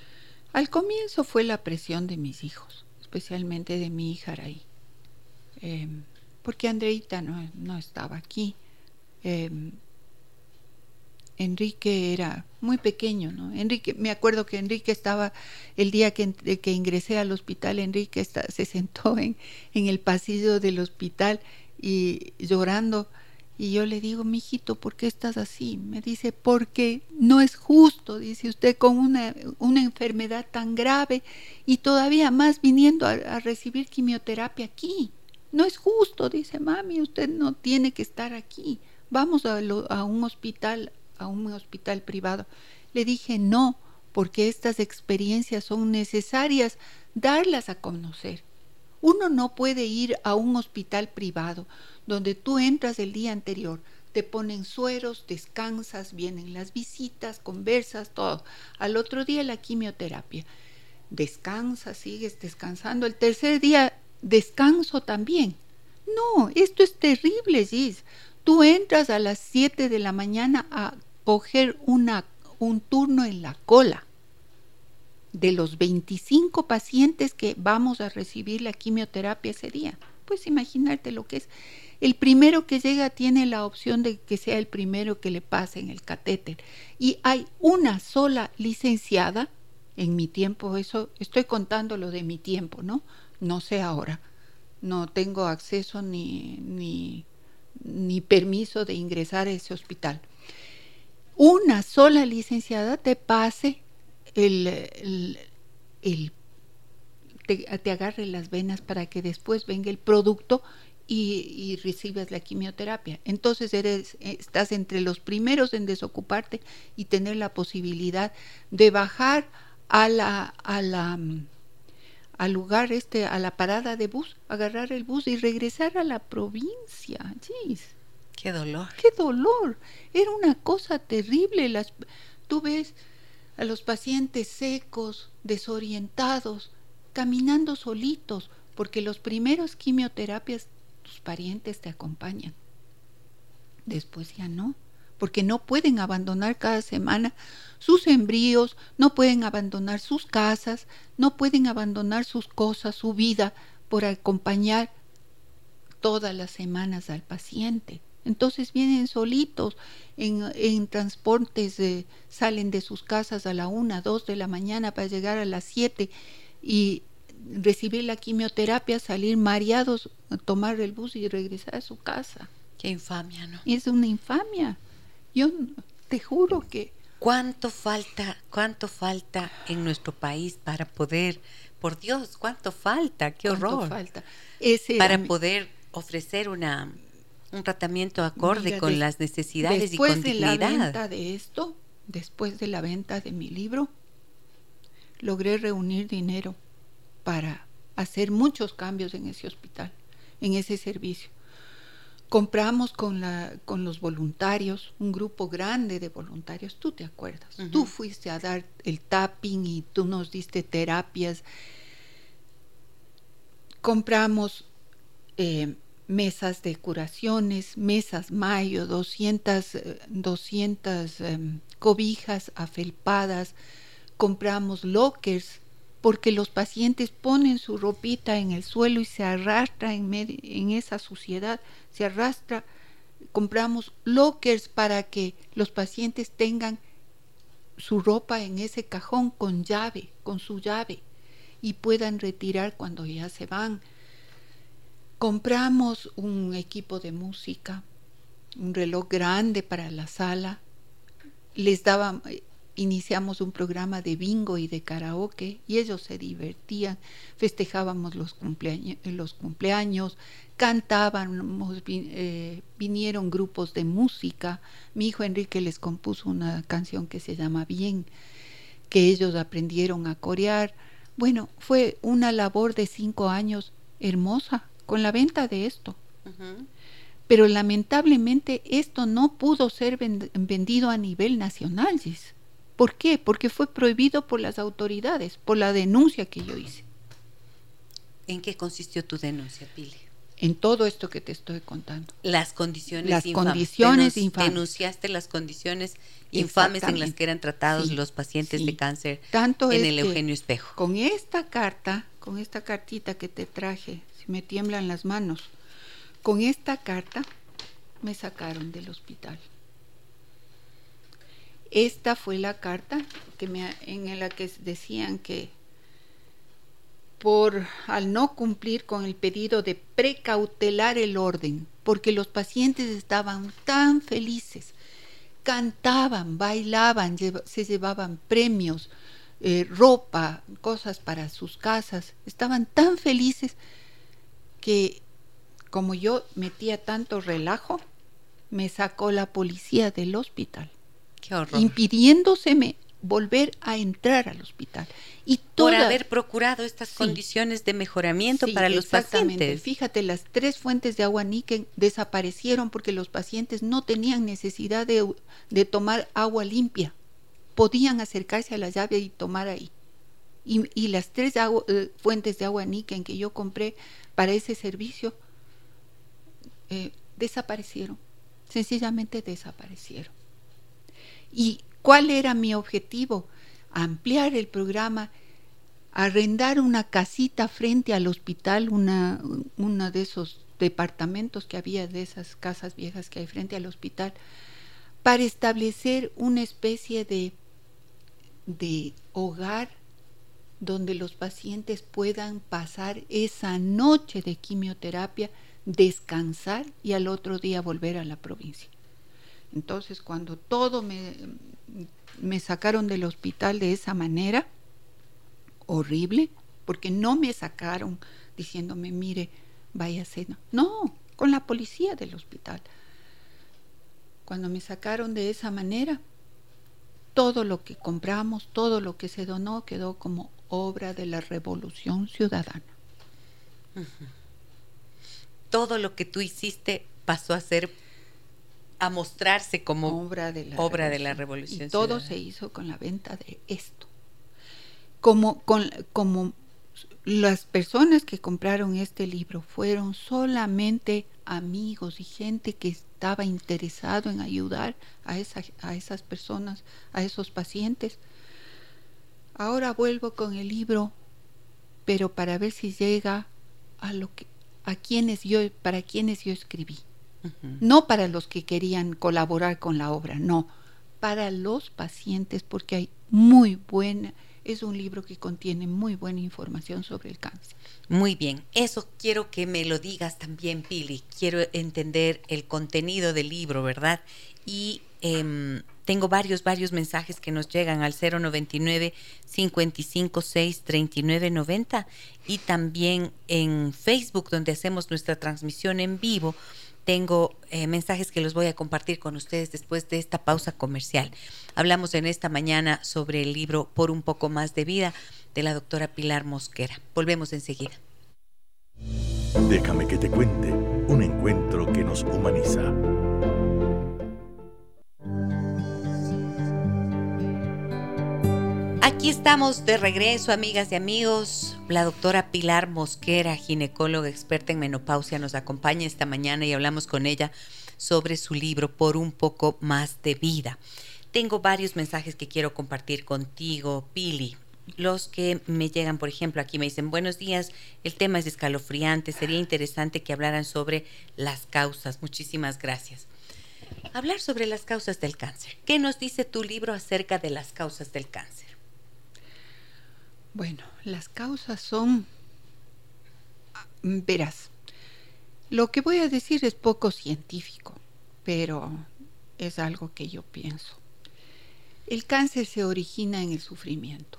Al comienzo fue la presión de mis hijos, especialmente de mi hija Araí, em, porque Andreita no, no estaba aquí. Em, Enrique era muy pequeño, ¿no? Enrique, me acuerdo que Enrique estaba, el día que, que ingresé al hospital, Enrique se sentó (laughs) en, en, el pasillo del hospital y llorando. Y yo le digo, mijito, ¿por qué estás así? Me dice, porque no es justo, dice usted, con una, una enfermedad tan grave y todavía más viniendo a, recibir quimioterapia aquí. No es justo, dice mami, usted no tiene que estar aquí. Vamos a, un hospital a un hospital privado. Le dije no, porque estas experiencias son necesarias darlas a conocer. Uno no puede ir a un hospital privado donde tú entras el día anterior, te ponen sueros, descansas, vienen las visitas, conversas, todo. Al otro día la quimioterapia. Descansas, sigues descansando. El tercer día descanso también. No, esto es terrible, Gis. Tú entras a las 7 de la mañana a coger un turno en la cola de los 25 pacientes que vamos a recibir la quimioterapia ese día. Pues imaginarte lo que es. El primero que llega tiene la opción de que sea el primero que le pase en el catéter. Y hay una sola licenciada, en mi tiempo, eso estoy contando lo de mi tiempo, ¿no? No sé ahora. No tengo acceso ni, ni, permiso de ingresar a ese hospital una sola licenciada te pase el, el, te, agarre las venas para que después venga el producto y, y, recibas la quimioterapia. Entonces eres, estás entre los primeros en desocuparte y tener la posibilidad de bajar a la, a la, al lugar este, a la parada de bus, agarrar el bus y regresar a la provincia. Qué dolor. Qué dolor. Era una cosa terrible. Las, tú ves a los pacientes secos, desorientados, caminando solitos, porque los primeros quimioterapias tus parientes te acompañan. Después ya no, porque no pueden abandonar cada semana sus embrios, no pueden abandonar sus casas, no pueden abandonar sus cosas, su vida, por acompañar todas las semanas al paciente. Entonces vienen solitos en, transportes, salen de sus casas a la una, dos de la mañana para llegar a las siete y recibir la quimioterapia, salir mareados, tomar el bus y regresar a su casa. Qué infamia, ¿no? Es una infamia. Yo te juro que... ¿Cuánto falta, cuánto falta en nuestro país para poder, por Dios, cuánto falta, qué horror, falta? para poder ofrecer una un tratamiento acorde con las necesidades y con dignidad. Después de la venta de esto, después de la venta de mi libro, logré reunir dinero para hacer muchos cambios en ese hospital, en ese servicio. Compramos con, la, con los voluntarios, un grupo grande de voluntarios, tú te acuerdas, tú fuiste a dar el tapping y tú nos diste terapias. Compramos eh, mesas de curaciones, mesas mayo, 200, 200 eh, em, cobijas afelpadas, compramos lockers porque los pacientes ponen su ropita en el suelo y se arrastra en, en esa suciedad, se arrastra. Compramos lockers para que los pacientes tengan su ropa en ese cajón con llave, con su llave, y puedan retirar cuando ya se van. Compramos un equipo de música, un reloj grande para la sala. Les daba, iniciamos un programa de bingo y de karaoke y ellos se divertían, festejábamos los cumpleaños, los cumpleaños cantábamos, eh, vinieron grupos de música. Mi hijo Enrique les compuso una canción que se llama Bien, que ellos aprendieron a corear. Bueno, fue una labor de cinco años hermosa con la venta de esto. Pero lamentablemente esto no pudo ser vendido a nivel nacional, Gis. ¿Por qué? Porque fue prohibido por las autoridades, por la denuncia que yo hice. ¿En qué consistió tu denuncia, Pili? En todo esto que te estoy contando. Las condiciones las condiciones infames. Denunciaste las condiciones infames en las que eran tratados los pacientes de cáncer Tanto en el Eugenio Espejo. Con esta carta, con esta cartita que te traje, si me tiemblan las manos, con esta carta me sacaron del hospital. Esta fue la carta que me, en la que decían que por al no cumplir con el pedido de precautelar el orden, porque los pacientes estaban tan felices, cantaban, bailaban, se llevaban premios, eh, ropa, cosas para sus casas, estaban tan felices que como yo metía tanto relajo, me sacó la policía del hospital impidiéndoseme volver a entrar al hospital. Y Por haber procurado estas condiciones de mejoramiento para los pacientes. Fíjate, las tres fuentes de agua níquel desaparecieron porque los pacientes no tenían necesidad de, tomar agua limpia. Podían acercarse a la llave y tomar ahí. Y, las tres eh, fuentes de agua níquel que yo compré para ese servicio eh, desaparecieron. Sencillamente desaparecieron. ¿Y cuál era mi objetivo? Ampliar el programa, arrendar una casita frente al hospital, una, de esos departamentos que había de esas casas viejas que hay frente al hospital, para establecer una especie de, de hogar donde los pacientes puedan pasar esa noche de quimioterapia, descansar y al otro día volver a la provincia. Entonces, cuando todo me, me sacaron del hospital de esa manera, horrible, porque no me sacaron diciéndome, mire, váyase. No, no, con la policía del hospital. Cuando me sacaron de esa manera, todo lo que compramos, todo lo que se donó quedó como obra de la revolución ciudadana. Todo lo que tú hiciste pasó a ser a mostrarse como obra de la, obra revolución. De la revolución y todo se hizo con la venta de esto. Como, con, como las personas que compraron este libro fueron solamente amigos y gente que estaba interesado en ayudar a, a esas personas, a esos pacientes. Ahora vuelvo con el libro, pero para ver si llega a lo que a quienes yo para quienes yo escribí. No para los que querían colaborar con la obra, no, para los pacientes porque hay muy buena es un libro que contiene muy buena información sobre el cáncer. Muy bien, eso quiero que me lo digas también, Pili. Quiero entender el contenido del libro, ¿verdad? Y em, tengo varios, varios mensajes que nos llegan al 099 556 3990 y también en Facebook, donde hacemos nuestra transmisión en vivo tengo eh, mensajes que los voy a compartir con ustedes después de esta pausa comercial. Hablamos en esta mañana sobre el libro Por un poco más de vida de la doctora Pilar Mosquera. Volvemos enseguida. Déjame que te cuente un encuentro que nos humaniza. Aquí estamos de regreso, amigas y amigos. La doctora Pilar Mosquera, ginecóloga experta en menopausia, nos acompaña esta mañana y hablamos con ella sobre su libro Por un poco más de vida. Tengo varios mensajes que quiero compartir contigo, Pili. Los que me llegan, por ejemplo, aquí me dicen, buenos días, el tema es escalofriante, sería interesante que hablaran sobre las causas. Muchísimas gracias. Hablar sobre las causas del cáncer. ¿Qué nos dice tu libro acerca de las causas del cáncer? Bueno, las causas son, verás, lo que voy a decir es poco científico, pero es algo que yo pienso. El cáncer se origina en el sufrimiento.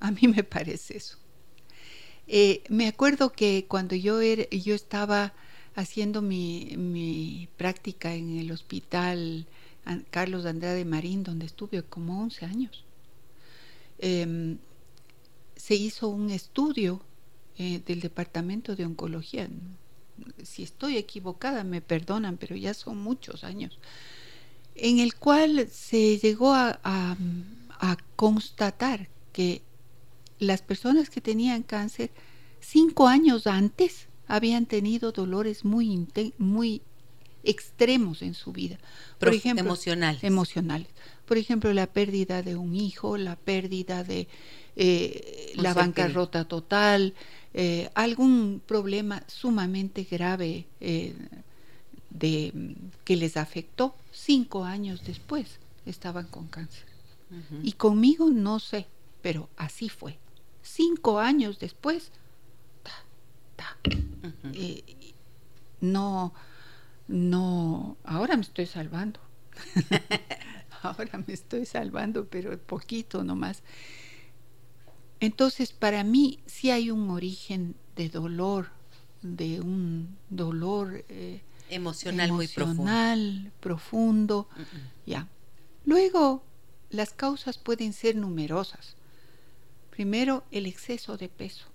A mí me parece eso. Eh, me acuerdo que cuando yo, yo estaba haciendo mi, práctica en el hospital Carlos Andrade Marín, donde estuve como 11 años, em, se hizo un estudio eh, del Departamento de Oncología. Si estoy equivocada, me perdonan, pero ya son muchos años, en el cual se llegó a, a constatar que las personas que tenían cáncer cinco años antes habían tenido dolores muy, muy extremos en su vida. Por ejemplo, emocionales. Emocionales. Por ejemplo, la pérdida de un hijo, la pérdida de eh, la bancarrota total, eh, algún problema sumamente grave eh, de, que les afectó cinco años después, estaban con cáncer. Y conmigo no sé, pero así fue. Cinco años después, no, no, ahora me estoy salvando. (laughs) ahora me estoy salvando, pero poquito nomás. Entonces, para mí sí hay un origen de dolor, de un dolor eh, emocional, muy profundo. Ya. Luego, las causas pueden ser numerosas. Primero, el exceso de peso.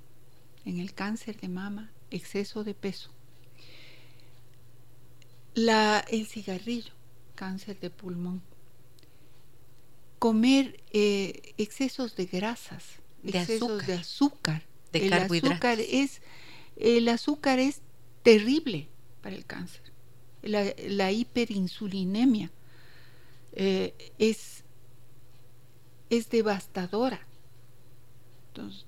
En el cáncer de mama, exceso de peso. La, el cigarrillo, cáncer de pulmón. Comer eh, excesos de grasas, de excesos de azúcar. De el azúcar es el azúcar es terrible para el cáncer. La, hiperinsulinemia eh, es, es devastadora. Entonces,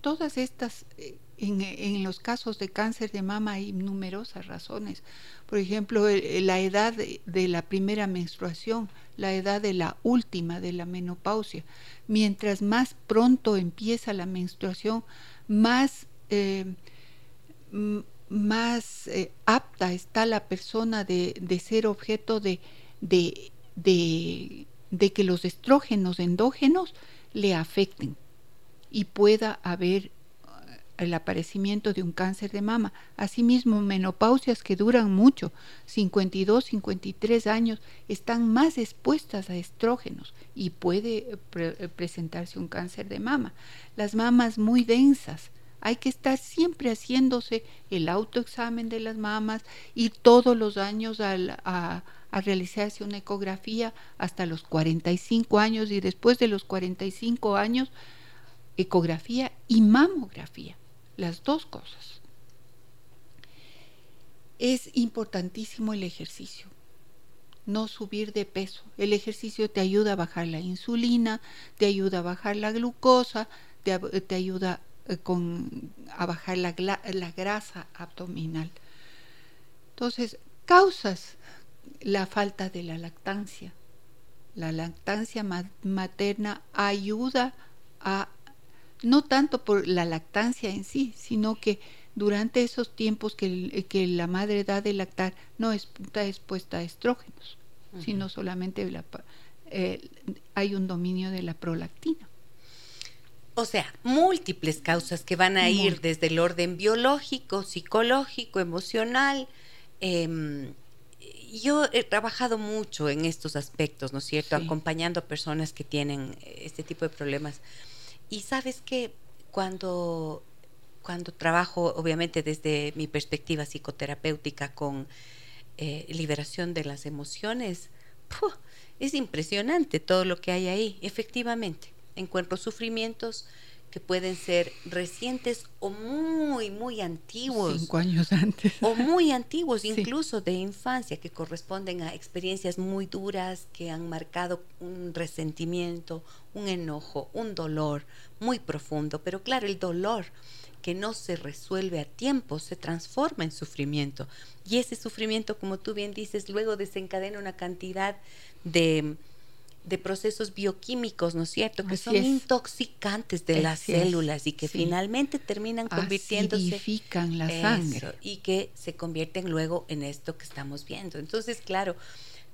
todas estas, eh, en, los casos de cáncer de mama hay numerosas razones. Por ejemplo, la edad de, la primera menstruación, la edad de la última, de la menopausia. Mientras más pronto empieza la menstruación, más, eh, más eh, apta está la persona de, ser objeto de, de, de que los estrógenos endógenos le afecten y pueda haber el aparecimiento de un cáncer de mama. Asimismo, menopausias que duran mucho, 52, 53 años, están más expuestas a estrógenos y puede eh, presentarse un cáncer de mama. Las mamas muy densas, hay que estar siempre haciéndose el autoexamen de las mamas y todos los años a, a realizarse una ecografía hasta los 45 años y después de los 45 años ecografía y mamografía las dos cosas. es importantísimo el ejercicio. No subir de peso. El ejercicio te ayuda a bajar la insulina, te ayuda a bajar la glucosa, te, te ayuda eh, con, a bajar la, la grasa abdominal. Entonces, causas la falta de la lactancia. La lactancia materna ayuda a, no tanto por la lactancia en sí, sino que durante esos tiempos que, que la madre da de lactar no está expuesta a estrógenos, sino solamente eh, hay un dominio de la prolactina. O sea, múltiples causas que van a ir desde el orden biológico, psicológico, emocional. Em, yo he trabajado mucho en estos aspectos, ¿no es cierto? Acompañando a personas que tienen este tipo de problemas. Y sabes que cuando cuando trabajo, obviamente desde mi perspectiva psicoterapéutica con eh, liberación de las emociones, es impresionante todo lo que hay ahí. Efectivamente, encuentro sufrimientos que pueden ser recientes o muy, muy antiguos. Cinco años antes. O muy antiguos, incluso de infancia, que corresponden a experiencias muy duras que han marcado un resentimiento, un enojo, un dolor muy profundo. Pero claro, el dolor que no se resuelve a tiempo se transforma en sufrimiento. Y ese sufrimiento, como tú bien dices, luego desencadena una cantidad de, procesos bioquímicos, ¿no es cierto?, que son intoxicantes de las células y que finalmente terminan convirtiéndose en la sangre y que se convierten luego en esto que estamos viendo. Entonces, claro,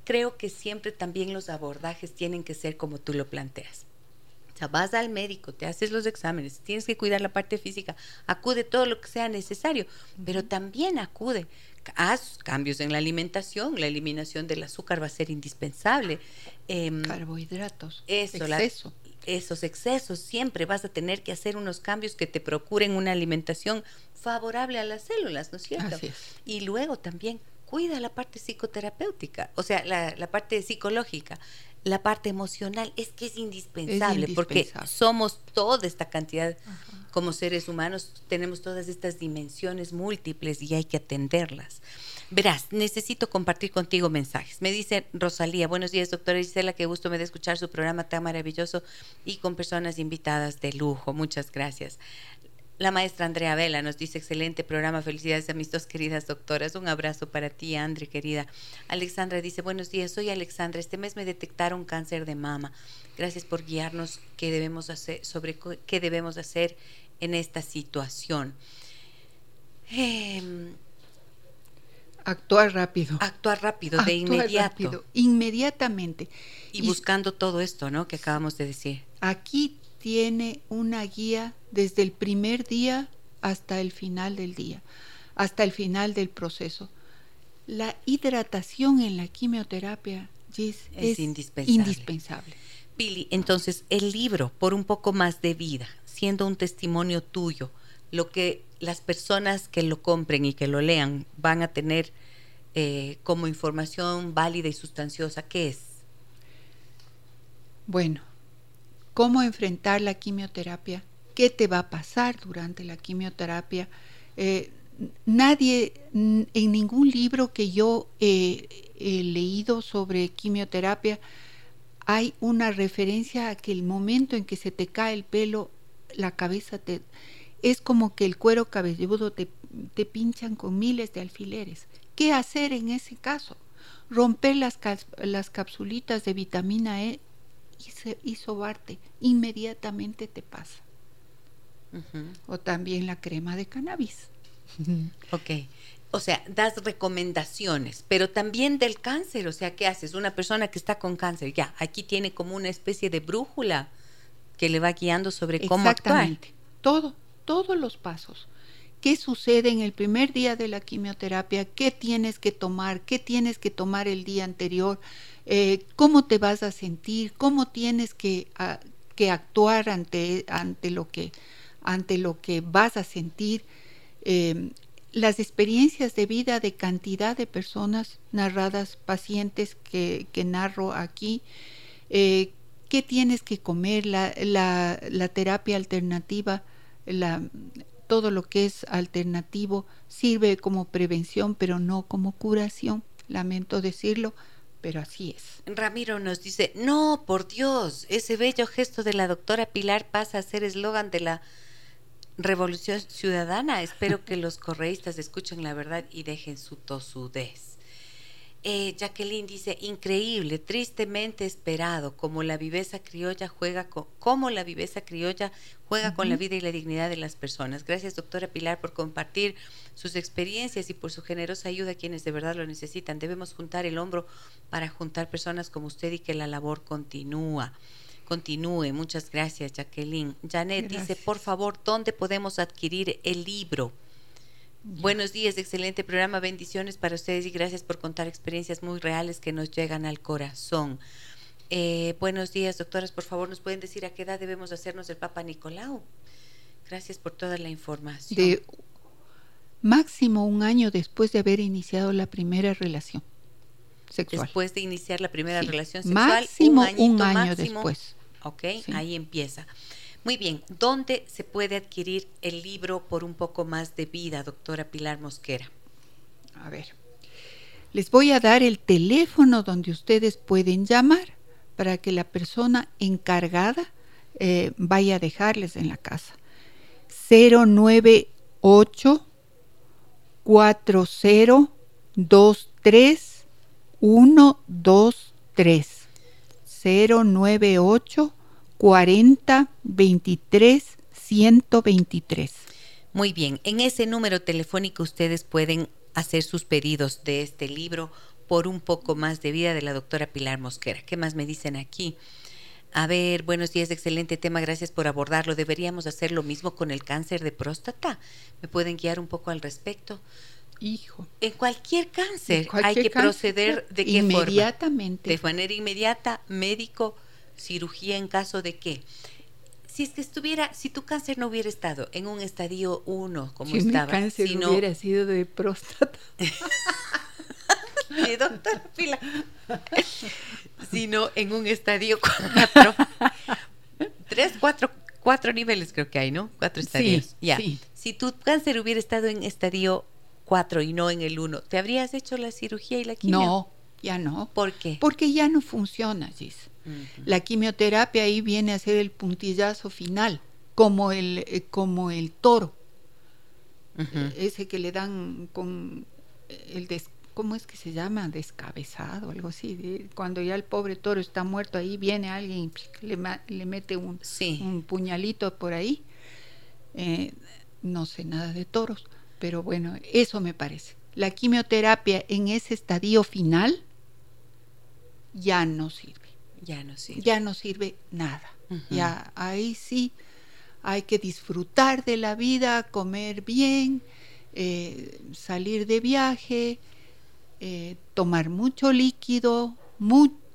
creo que siempre también los abordajes tienen que ser como tú lo planteas vas al médico, te haces los exámenes, tienes que cuidar la parte física, acude todo lo que sea necesario, pero también acude. Haz cambios en la alimentación, la eliminación del azúcar va a ser indispensable. Em, Carbohidratos, eso, exceso. esos excesos, siempre vas a tener que hacer unos cambios que te procuren una alimentación favorable a las células, ¿no es cierto? Y luego también cuida la parte psicoterapéutica, o sea, la, la parte psicológica la parte emocional es que es indispensable, porque somos toda esta cantidad como seres humanos, tenemos todas estas dimensiones múltiples y hay que atenderlas. Verás, necesito compartir contigo mensajes. Me dice Rosalía, buenos días, doctora Gisela, qué gusto me da escuchar su programa tan maravilloso y con personas invitadas de lujo. Muchas gracias. La maestra Andrea Vela nos dice, excelente programa, felicidades a mis dos queridas doctoras. Un abrazo para ti, Andre, querida. Alexandra dice, buenos días, soy Alexandra. Este mes me detectaron cáncer de mama. Gracias por guiarnos qué debemos hacer, sobre qué debemos hacer en esta situación. Em, actuar rápido. Actuar rápido, de inmediato. inmediatamente. Y, buscando todo esto, ¿no? Que acabamos de decir. Aquí tiene una guía desde el primer día hasta el final del día, hasta el final del proceso. La hidratación en la quimioterapia, es, indispensable. indispensable. Pili, entonces el libro, por un poco más de vida, siendo un testimonio tuyo, lo que las personas que lo compren y que lo lean van a tener eh, como información válida y sustanciosa, ¿qué es? Bueno, cómo enfrentar la quimioterapia, qué te va a pasar durante la quimioterapia. Eh, nadie, en ningún libro que yo he leído sobre quimioterapia, hay una referencia a que el momento en que se te cae el pelo, la cabeza te... Es como que el cuero cabelludo te, te pinchan con miles de alfileres. ¿Qué hacer en ese caso? Romper las, las capsulitas de vitamina E y, sobarte, inmediatamente te pasa. O también la crema de cannabis. (laughs) Ok. O sea, das recomendaciones, pero también del cáncer. O sea, ¿qué haces? Una persona que está con cáncer, ya, aquí tiene como una especie de brújula que le va guiando sobre cómo Exactamente. actuar. Todo, todos los pasos. ¿Qué sucede en el primer día de la quimioterapia? ¿Qué tienes que tomar? ¿Qué tienes que tomar el día anterior? Eh, cómo te vas a sentir, cómo tienes que, que actuar ante, ante, lo que, ante lo que vas a sentir. Eh, las experiencias de vida de cantidad de personas narradas, pacientes que, que narro aquí, eh, qué tienes que comer, la, la, la terapia alternativa, la, todo lo que es alternativo sirve como prevención, pero no como curación. Lamento decirlo, pero así es. Ramiro nos dice, no, por Dios, ese bello gesto de la doctora Pilar pasa a ser eslogan de la Revolución Ciudadana. Espero que los correístas escuchen la verdad y dejen su tosudez. Eh, Jacqueline dice, increíble, tristemente esperado, como la viveza criolla juega con, como la viveza criolla juega con la vida y la dignidad de las personas. Gracias, doctora Pilar, por compartir sus experiencias y por su generosa ayuda a quienes de verdad lo necesitan. Debemos juntar el hombro para juntar personas como usted y que la labor continúa. Continúe. Muchas gracias, Jacqueline. Janet dice, por favor, ¿dónde podemos adquirir el libro? Buenos días, excelente programa, bendiciones para ustedes y gracias por contar experiencias muy reales que nos llegan al corazón. Eh, buenos días, doctoras, por favor, ¿nos pueden decir a qué edad debemos hacernos el Papa Nicolau? Gracias por toda la información. De máximo un año después de haber iniciado la primera relación sexual. Después de iniciar la primera relación sexual, máximo un, año después. Ok, ahí empieza. Muy bien, ¿dónde se puede adquirir el libro por un poco más de vida, doctora Pilar Mosquera? A ver, les voy a dar el teléfono donde ustedes pueden llamar para que la persona encargada eh, vaya a dejarles en la casa. 098 4023 123 098 40 23 123. Muy bien, en ese número telefónico ustedes pueden hacer sus pedidos de este libro por un poco más de vida de la doctora Pilar Mosquera. ¿Qué más me dicen aquí? A ver, buenos días, excelente tema, gracias por abordarlo. ¿Deberíamos hacer lo mismo con el cáncer de próstata? ¿Me pueden guiar un poco al respecto? Hijo. En cualquier cáncer hay que proceder de qué inmediatamente. De manera inmediata, médico, cirugía en caso de que si es que estuviera, si tu cáncer no hubiera estado en un estadio 1 como si estaba, mi cáncer si hubiera sido de próstata. (laughs) sí, doctor Pila. sino en un estadio 4. Tres, cuatro, cuatro niveles creo que hay, ¿no? Cuatro estadios. ya. Si tu cáncer hubiera estado en estadio 4 y no en el 1, ¿te habrías hecho la cirugía y la quimio? No, ya no. ¿Por qué? Porque ya no funciona, Gis. La quimioterapia ahí viene a ser el puntillazo final, como el, eh, como el toro. Eh, ese que le dan con el des, ¿cómo es que se llama? Descabezado, algo así. Cuando ya el pobre toro está muerto, ahí viene alguien y le, le mete un, un, puñalito por ahí. Eh, no sé nada de toros, pero bueno, eso me parece. La quimioterapia en ese estadio final ya no sirve. Ya no sirve. Ya no sirve nada. Ya ahí sí hay que disfrutar de la vida, comer bien, eh, salir de viaje, eh, tomar mucho líquido,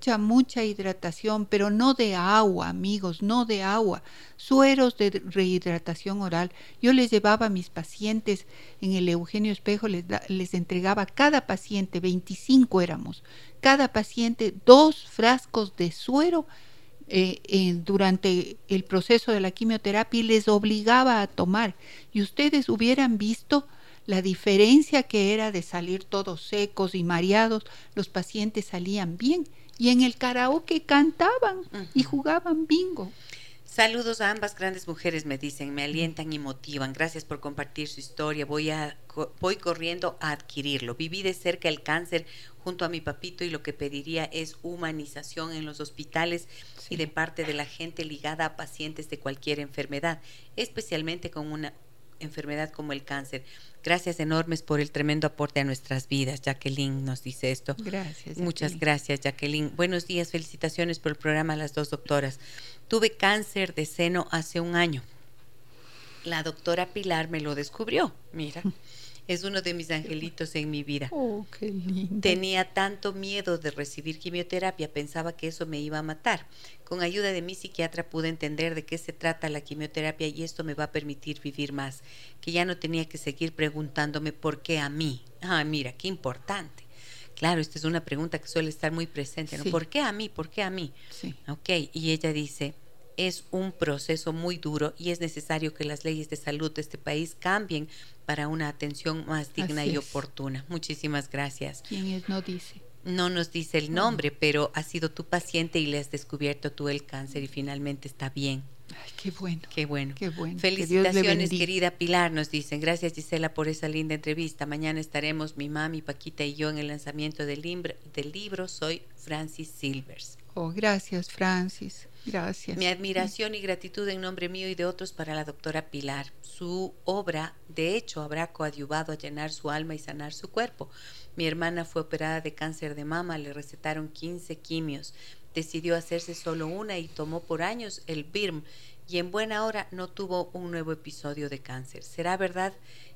mucha, mucha hidratación, pero no de agua, amigos, no de agua, sueros de rehidratación oral. Yo les llevaba a mis pacientes en el Eugenio Espejo, les, les entregaba a cada paciente, 25 éramos, cada paciente dos frascos de suero eh, durante el proceso de la quimioterapia y les obligaba a tomar. Y ustedes hubieran visto la diferencia que era de salir todos secos y mareados, los pacientes salían bien y en el karaoke cantaban y jugaban bingo. Saludos a ambas grandes mujeres, me dicen, me alientan y motivan. Gracias por compartir su historia. Voy a voy corriendo a adquirirlo. Viví de cerca el cáncer junto a mi papito y lo que pediría es humanización en los hospitales y de parte de la gente ligada a pacientes de cualquier enfermedad, especialmente con una enfermedad como el cáncer. Gracias enormes por el tremendo aporte a nuestras vidas. Jacqueline nos dice esto. Gracias. Muchas gracias, Jacqueline. Buenos días, felicitaciones por el programa a las dos doctoras. Tuve cáncer de seno hace un año. La doctora Pilar me lo descubrió. Mira. (laughs) es uno de mis angelitos en mi vida. Oh, qué lindo. Tenía tanto miedo de recibir quimioterapia, pensaba que eso me iba a matar. Con ayuda de mi psiquiatra pude entender de qué se trata la quimioterapia y esto me va a permitir vivir más, que ya no tenía que seguir preguntándome por qué a mí. Ah, mira, qué importante. Claro, esta es una pregunta que suele estar muy presente, ¿no? ¿Por qué a mí? ¿Por qué a mí? Sí. Ok, y ella dice, es un proceso muy duro y es necesario que las leyes de salud de este país cambien para una atención más digna y oportuna. Muchísimas gracias. ¿Quién es? No dice. No nos dice el nombre, pero ha sido tu paciente y le has descubierto tú el cáncer y finalmente está bien. Ay, qué bueno. Qué bueno. Qué bueno. Felicitaciones, querida Pilar, nos dicen. Gracias, Gisela, por esa linda entrevista. Mañana estaremos mi mami, Paquita y yo en el lanzamiento del, del libro Soy Francis Silvers. Oh, gracias, Francis. Gracias. Mi admiración y gratitud en nombre mío y de otros para la doctora Pilar. Su obra, de hecho, habrá coadyuvado a llenar su alma y sanar su cuerpo. Mi hermana fue operada de cáncer de mama, le recetaron 15 quimios. Decidió hacerse solo una y tomó por años el BIRM y en buena hora no tuvo un nuevo episodio de cáncer. ¿Será verdad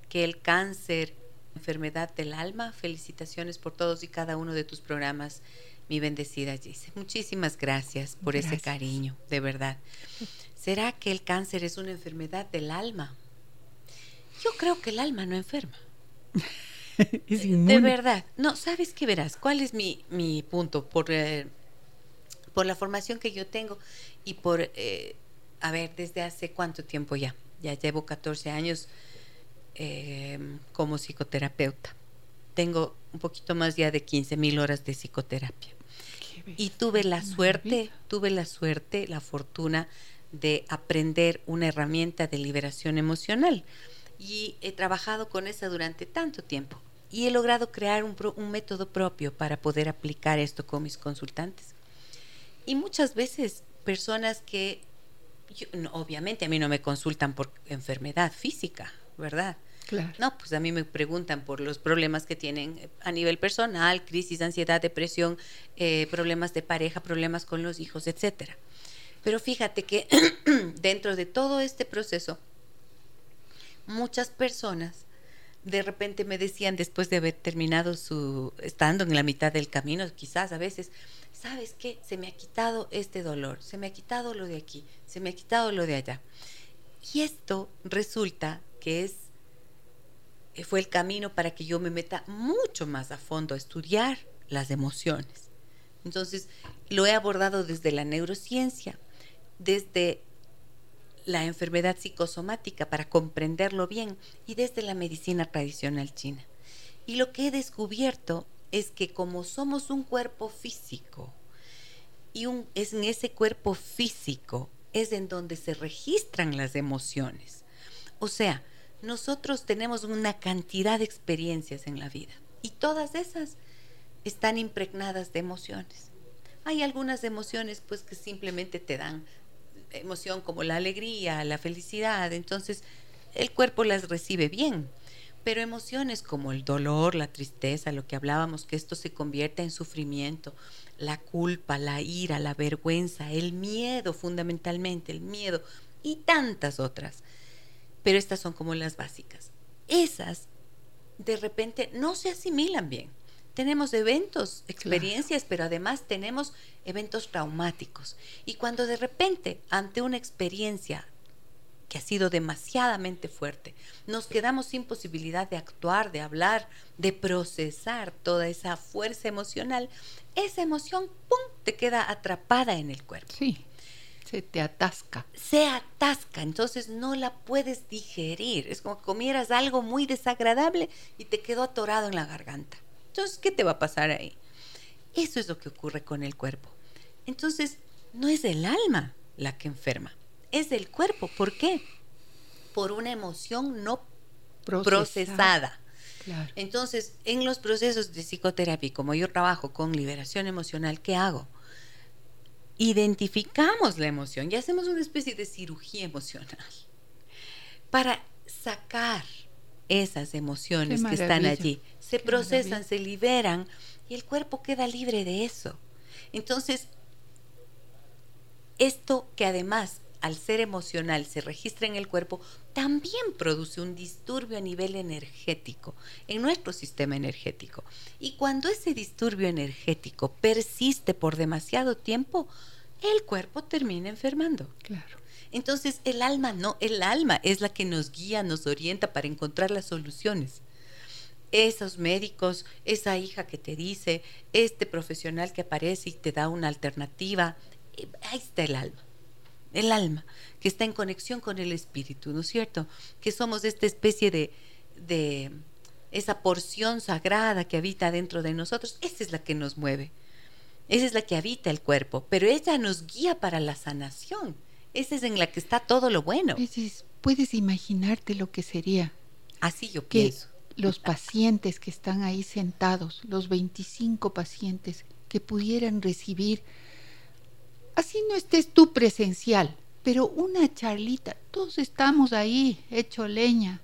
que el cáncer, enfermedad del alma? Felicitaciones por todos y cada uno de tus programas mi bendecida Gise. Muchísimas gracias por ese cariño, de verdad. ¿Será que el cáncer es una enfermedad del alma? Yo creo que el alma no enferma. (laughs) de verdad. No, ¿sabes qué verás? ¿Cuál es mi, mi punto? Por, eh, por la formación que yo tengo y por, eh, a ver, desde hace cuánto tiempo ya. Ya llevo 14 años eh, como psicoterapeuta. Tengo un poquito más ya de 15 mil horas de psicoterapia. Y tuve la suerte, tuve la suerte, la fortuna de aprender una herramienta de liberación emocional. Y he trabajado con esa durante tanto tiempo. Y he logrado crear un, método propio para poder aplicar esto con mis consultantes. Y muchas veces personas que, obviamente a mí no me consultan por enfermedad física, ¿verdad? No, pues a mí me preguntan por los problemas que tienen eh, a nivel personal, crisis, ansiedad, depresión, eh, problemas de pareja, problemas con los hijos, etcétera. Pero fíjate que (clears throat) dentro de todo este proceso, muchas personas de repente me decían después de haber terminado su, estando en la mitad del camino, quizás a veces, ¿sabes qué? Se me ha quitado este dolor, se me ha quitado lo de aquí, se me ha quitado lo de allá. Y esto resulta que es fue el camino para que yo me meta mucho más a fondo a estudiar las emociones. Entonces, lo he abordado desde la neurociencia, desde la enfermedad psicosomática para comprenderlo bien y desde la medicina tradicional china. Y lo que he descubierto es que como somos un cuerpo físico y es en ese cuerpo físico es en donde se registran las emociones. O sea, nosotros tenemos una cantidad de experiencias en la vida y todas esas están impregnadas de emociones. Hay algunas emociones pues que simplemente te dan emoción como la alegría, la felicidad, entonces el cuerpo las recibe bien. Pero emociones como el dolor, la tristeza, lo que hablábamos, que esto se convierte en sufrimiento, la culpa, la ira, la vergüenza, el miedo fundamentalmente, el miedo y tantas otras pero estas son como las básicas. Esas de repente no se asimilan bien. Tenemos eventos, experiencias, pero además tenemos eventos traumáticos. Y cuando de repente, ante una experiencia que ha sido demasiadamente fuerte, nos quedamos sin posibilidad de actuar, de hablar, de procesar toda esa fuerza emocional, esa emoción, ¡pum!, te queda atrapada en el cuerpo. Sí. Se te atasca. Se atasca, entonces no la puedes digerir. Es como que comieras algo muy desagradable y te quedó atorado en la garganta. Entonces, ¿qué te va a pasar ahí? Eso es lo que ocurre con el cuerpo. Entonces, no es el alma la que enferma, es el cuerpo. ¿Por qué? Por una emoción no procesada. Entonces, en los procesos de psicoterapia, como yo trabajo con liberación emocional, ¿qué hago? Identificamos la emoción y hacemos una especie de cirugía emocional para sacar esas emociones que están allí. Se procesan, se liberan y el cuerpo queda libre de eso. Entonces, esto que además al ser emocional se registra en el cuerpo, también produce un disturbio a nivel energético, en nuestro sistema energético. Y cuando ese disturbio energético persiste por demasiado tiempo, el cuerpo termina enfermando. Claro. Entonces el alma no, el alma es la que nos guía, nos orienta para encontrar las soluciones. Esos médicos, esa hija que te dice, este profesional que aparece y te da una alternativa, eh, ahí está el alma el alma, que está en conexión con el espíritu, ¿no es cierto? Que somos esta especie de, de esa porción sagrada que habita dentro de nosotros, esa es la que nos mueve, esa es la que habita el cuerpo, pero ella nos guía para la sanación, esa es en la que está todo lo bueno. puedes imaginarte lo que sería. Así yo pienso. Los pacientes que están ahí sentados, los 25 pacientes que pudieran recibir, así no estés tú presencial, pero una charlita, todos estamos ahí, hecho leña,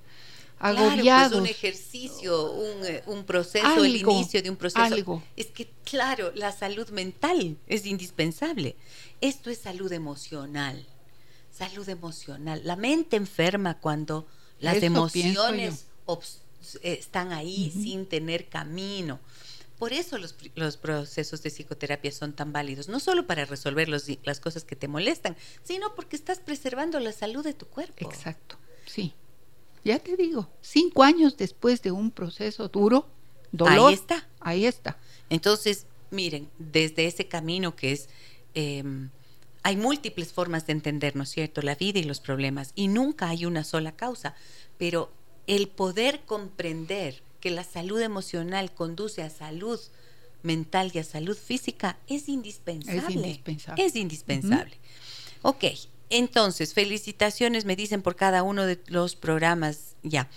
agobiados. Claro, pues un ejercicio, un, eh, un proceso, el inicio de un proceso. Algo. Es que, claro, la salud mental es indispensable. Esto es salud emocional. Salud emocional. La mente enferma cuando las emociones están ahí sin tener camino. Por eso los, los, procesos de psicoterapia son tan válidos, no solo para resolver los, las cosas que te molestan, sino porque estás preservando la salud de tu cuerpo. Exacto, sí. Ya te digo, cinco años después de un proceso duro, dolor. Ahí está. Ahí está. Entonces, miren, desde ese camino que es... Em, hay múltiples formas de entender, ¿no es cierto?, la vida y los problemas, y nunca hay una sola causa, pero el poder comprender que la salud emocional conduce a salud mental y a salud física es indispensable. Es indispensable. Es indispensable. Ok, entonces, felicitaciones me dicen por cada uno de los programas. Ya.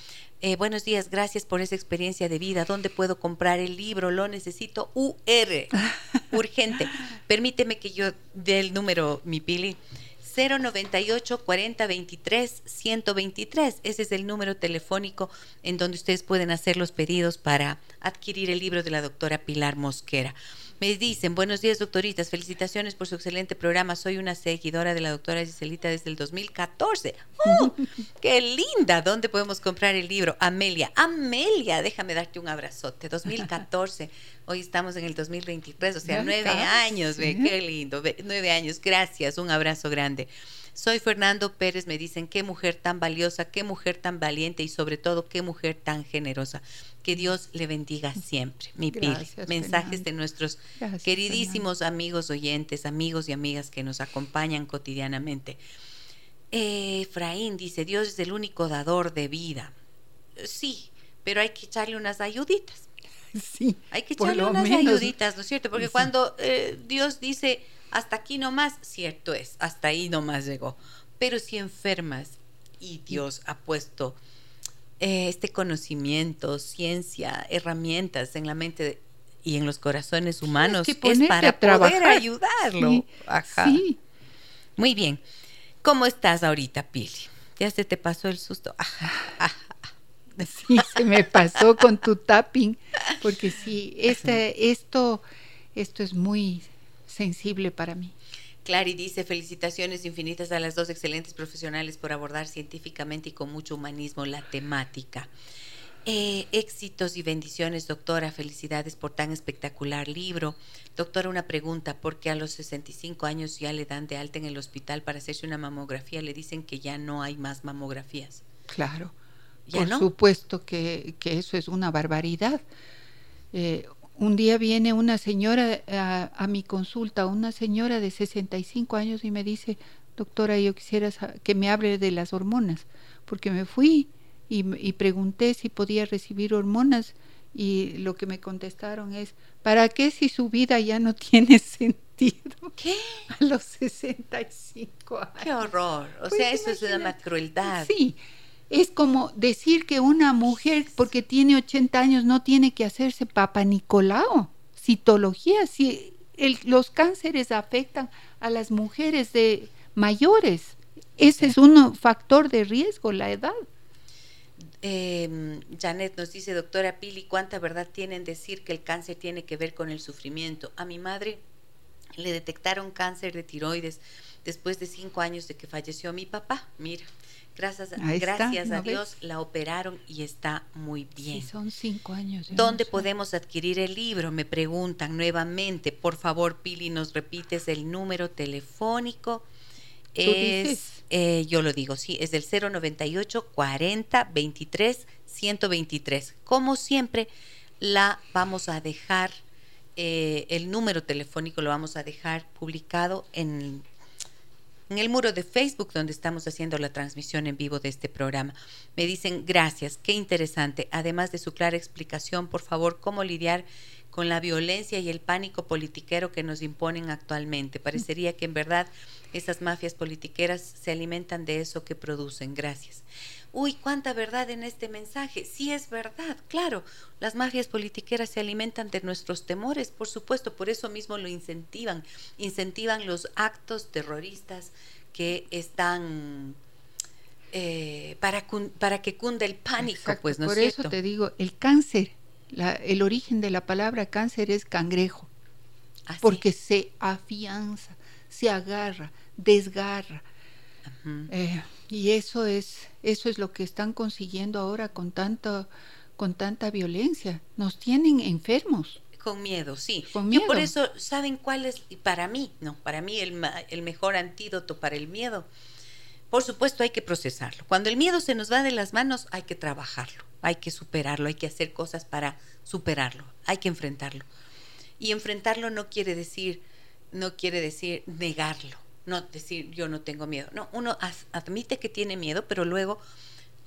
Eh, buenos días, gracias por esa experiencia de vida. ¿Dónde puedo comprar el libro? Lo necesito UR. (laughs) Urgente. Permíteme que yo dé el número, mi Pili. 098 40 23 123. Ese es el número telefónico en donde ustedes pueden hacer los pedidos para adquirir el libro de la doctora Pilar Mosquera. Me dicen, buenos días doctoritas, felicitaciones por su excelente programa. Soy una seguidora de la doctora Giselita desde el 2014. ¡Uh! (laughs) ¡Qué linda! ¿Dónde podemos comprar el libro? Amelia, Amelia, déjame darte un abrazote. 2014, hoy estamos en el 2023, o sea, nueve años, qué lindo, nueve años. Gracias, un abrazo grande. Soy Fernando Pérez, me dicen, qué mujer tan valiosa, qué mujer tan valiente y sobre todo qué mujer tan generosa. Que Dios le bendiga siempre. Mi Pili. Mensajes de nuestros queridísimos amigos oyentes, amigos y amigas que nos acompañan cotidianamente. Efraín dice, Dios es el único dador de vida. Sí, pero hay que echarle unas ayuditas. (laughs) Sí. Hay que echarle unas ayuditas, ¿no es cierto? Porque cuando eh, Dios dice, hasta aquí nomás, cierto es, hasta ahí nomás llegó. Pero si enfermas y Dios ha puesto eh, este conocimiento, ciencia, herramientas en la mente y en los corazones humanos, es, para poder ayudarlo. Sí. Muy bien. ¿Cómo estás ahorita, Pili? ¿Ya se te pasó el susto? (laughs) Sí, se me pasó con tu tapping, porque sí, (laughs) este, esto, esto es muy sensible para mí. Clary dice, felicitaciones infinitas a las dos excelentes profesionales por abordar científicamente y con mucho humanismo la temática. Eh, éxitos y bendiciones, doctora. Felicidades por tan espectacular libro. Doctora, una pregunta, porque a los 65 años ya le dan de alta en el hospital para hacerse una mamografía, le dicen que ya no hay más mamografías. Claro, por supuesto que, que, eso es una barbaridad. Eh, un día viene una señora a, mi consulta, una señora de 65 años y me dice, doctora, yo quisiera que me hable de las hormonas, porque me fui y, pregunté si podía recibir hormonas y lo que me contestaron es, ¿para qué si su vida ya no (laughs) tiene sentido? ¿Qué? A los 65 años. Qué horror. O pues sea, eso es una crueldad. Sí. Es como decir que una mujer, porque tiene 80 años, no tiene que hacerse Papa Nicolau. Citología, si los cánceres afectan a las mujeres de mayores. Ese es un factor de riesgo, la edad. Eh, Janet nos dice, doctora Pili, ¿cuánta verdad tienen decir que el cáncer tiene que ver con el sufrimiento? A mi madre le detectaron cáncer de tiroides después de cinco años de que falleció mi papá. Mira, Gracias, gracias a Dios la operaron y está muy bien. Sí, son cinco años. ¿Dónde podemos adquirir el libro? Me preguntan nuevamente. Por favor, Pili, nos repites el número telefónico. Es, eh, yo lo digo, sí, es del 098 40 23 123. Como siempre, la vamos a dejar, eh, el número telefónico lo vamos a dejar publicado en en el muro de Facebook donde estamos haciendo la transmisión en vivo de este programa. Me dicen, gracias, qué interesante. Además de su clara explicación, por favor, cómo lidiar con la violencia y el pánico politiquero que nos imponen actualmente. Parecería que en verdad esas mafias politiqueras se alimentan de eso que producen. Gracias. Uy, cuánta verdad en este mensaje. Sí es verdad, claro. Las mafias politiqueras se alimentan de nuestros temores, por supuesto, por eso mismo lo incentivan. Incentivan los actos terroristas que están eh, para, para que cunde el pánico, pues, ¿no Por eso te digo, el cáncer, el origen de la palabra cáncer es cangrejo, ¿Ah, porque se afianza, se agarra, desgarra. Y eso es, eso es lo que están consiguiendo ahora con tanta, con tanta violencia. Nos tienen enfermos. Con miedo, sí. Con miedo. Yo por eso, ¿saben cuál es? Para mí, no, para mí el, el mejor antídoto para el miedo. Por supuesto, hay que procesarlo. Cuando el miedo se nos va de las manos, hay que trabajarlo, hay que superarlo, hay que hacer cosas para superarlo, hay que enfrentarlo. Y enfrentarlo no quiere decir, no quiere decir negarlo no decir yo no tengo miedo. No, uno admite que tiene miedo, pero luego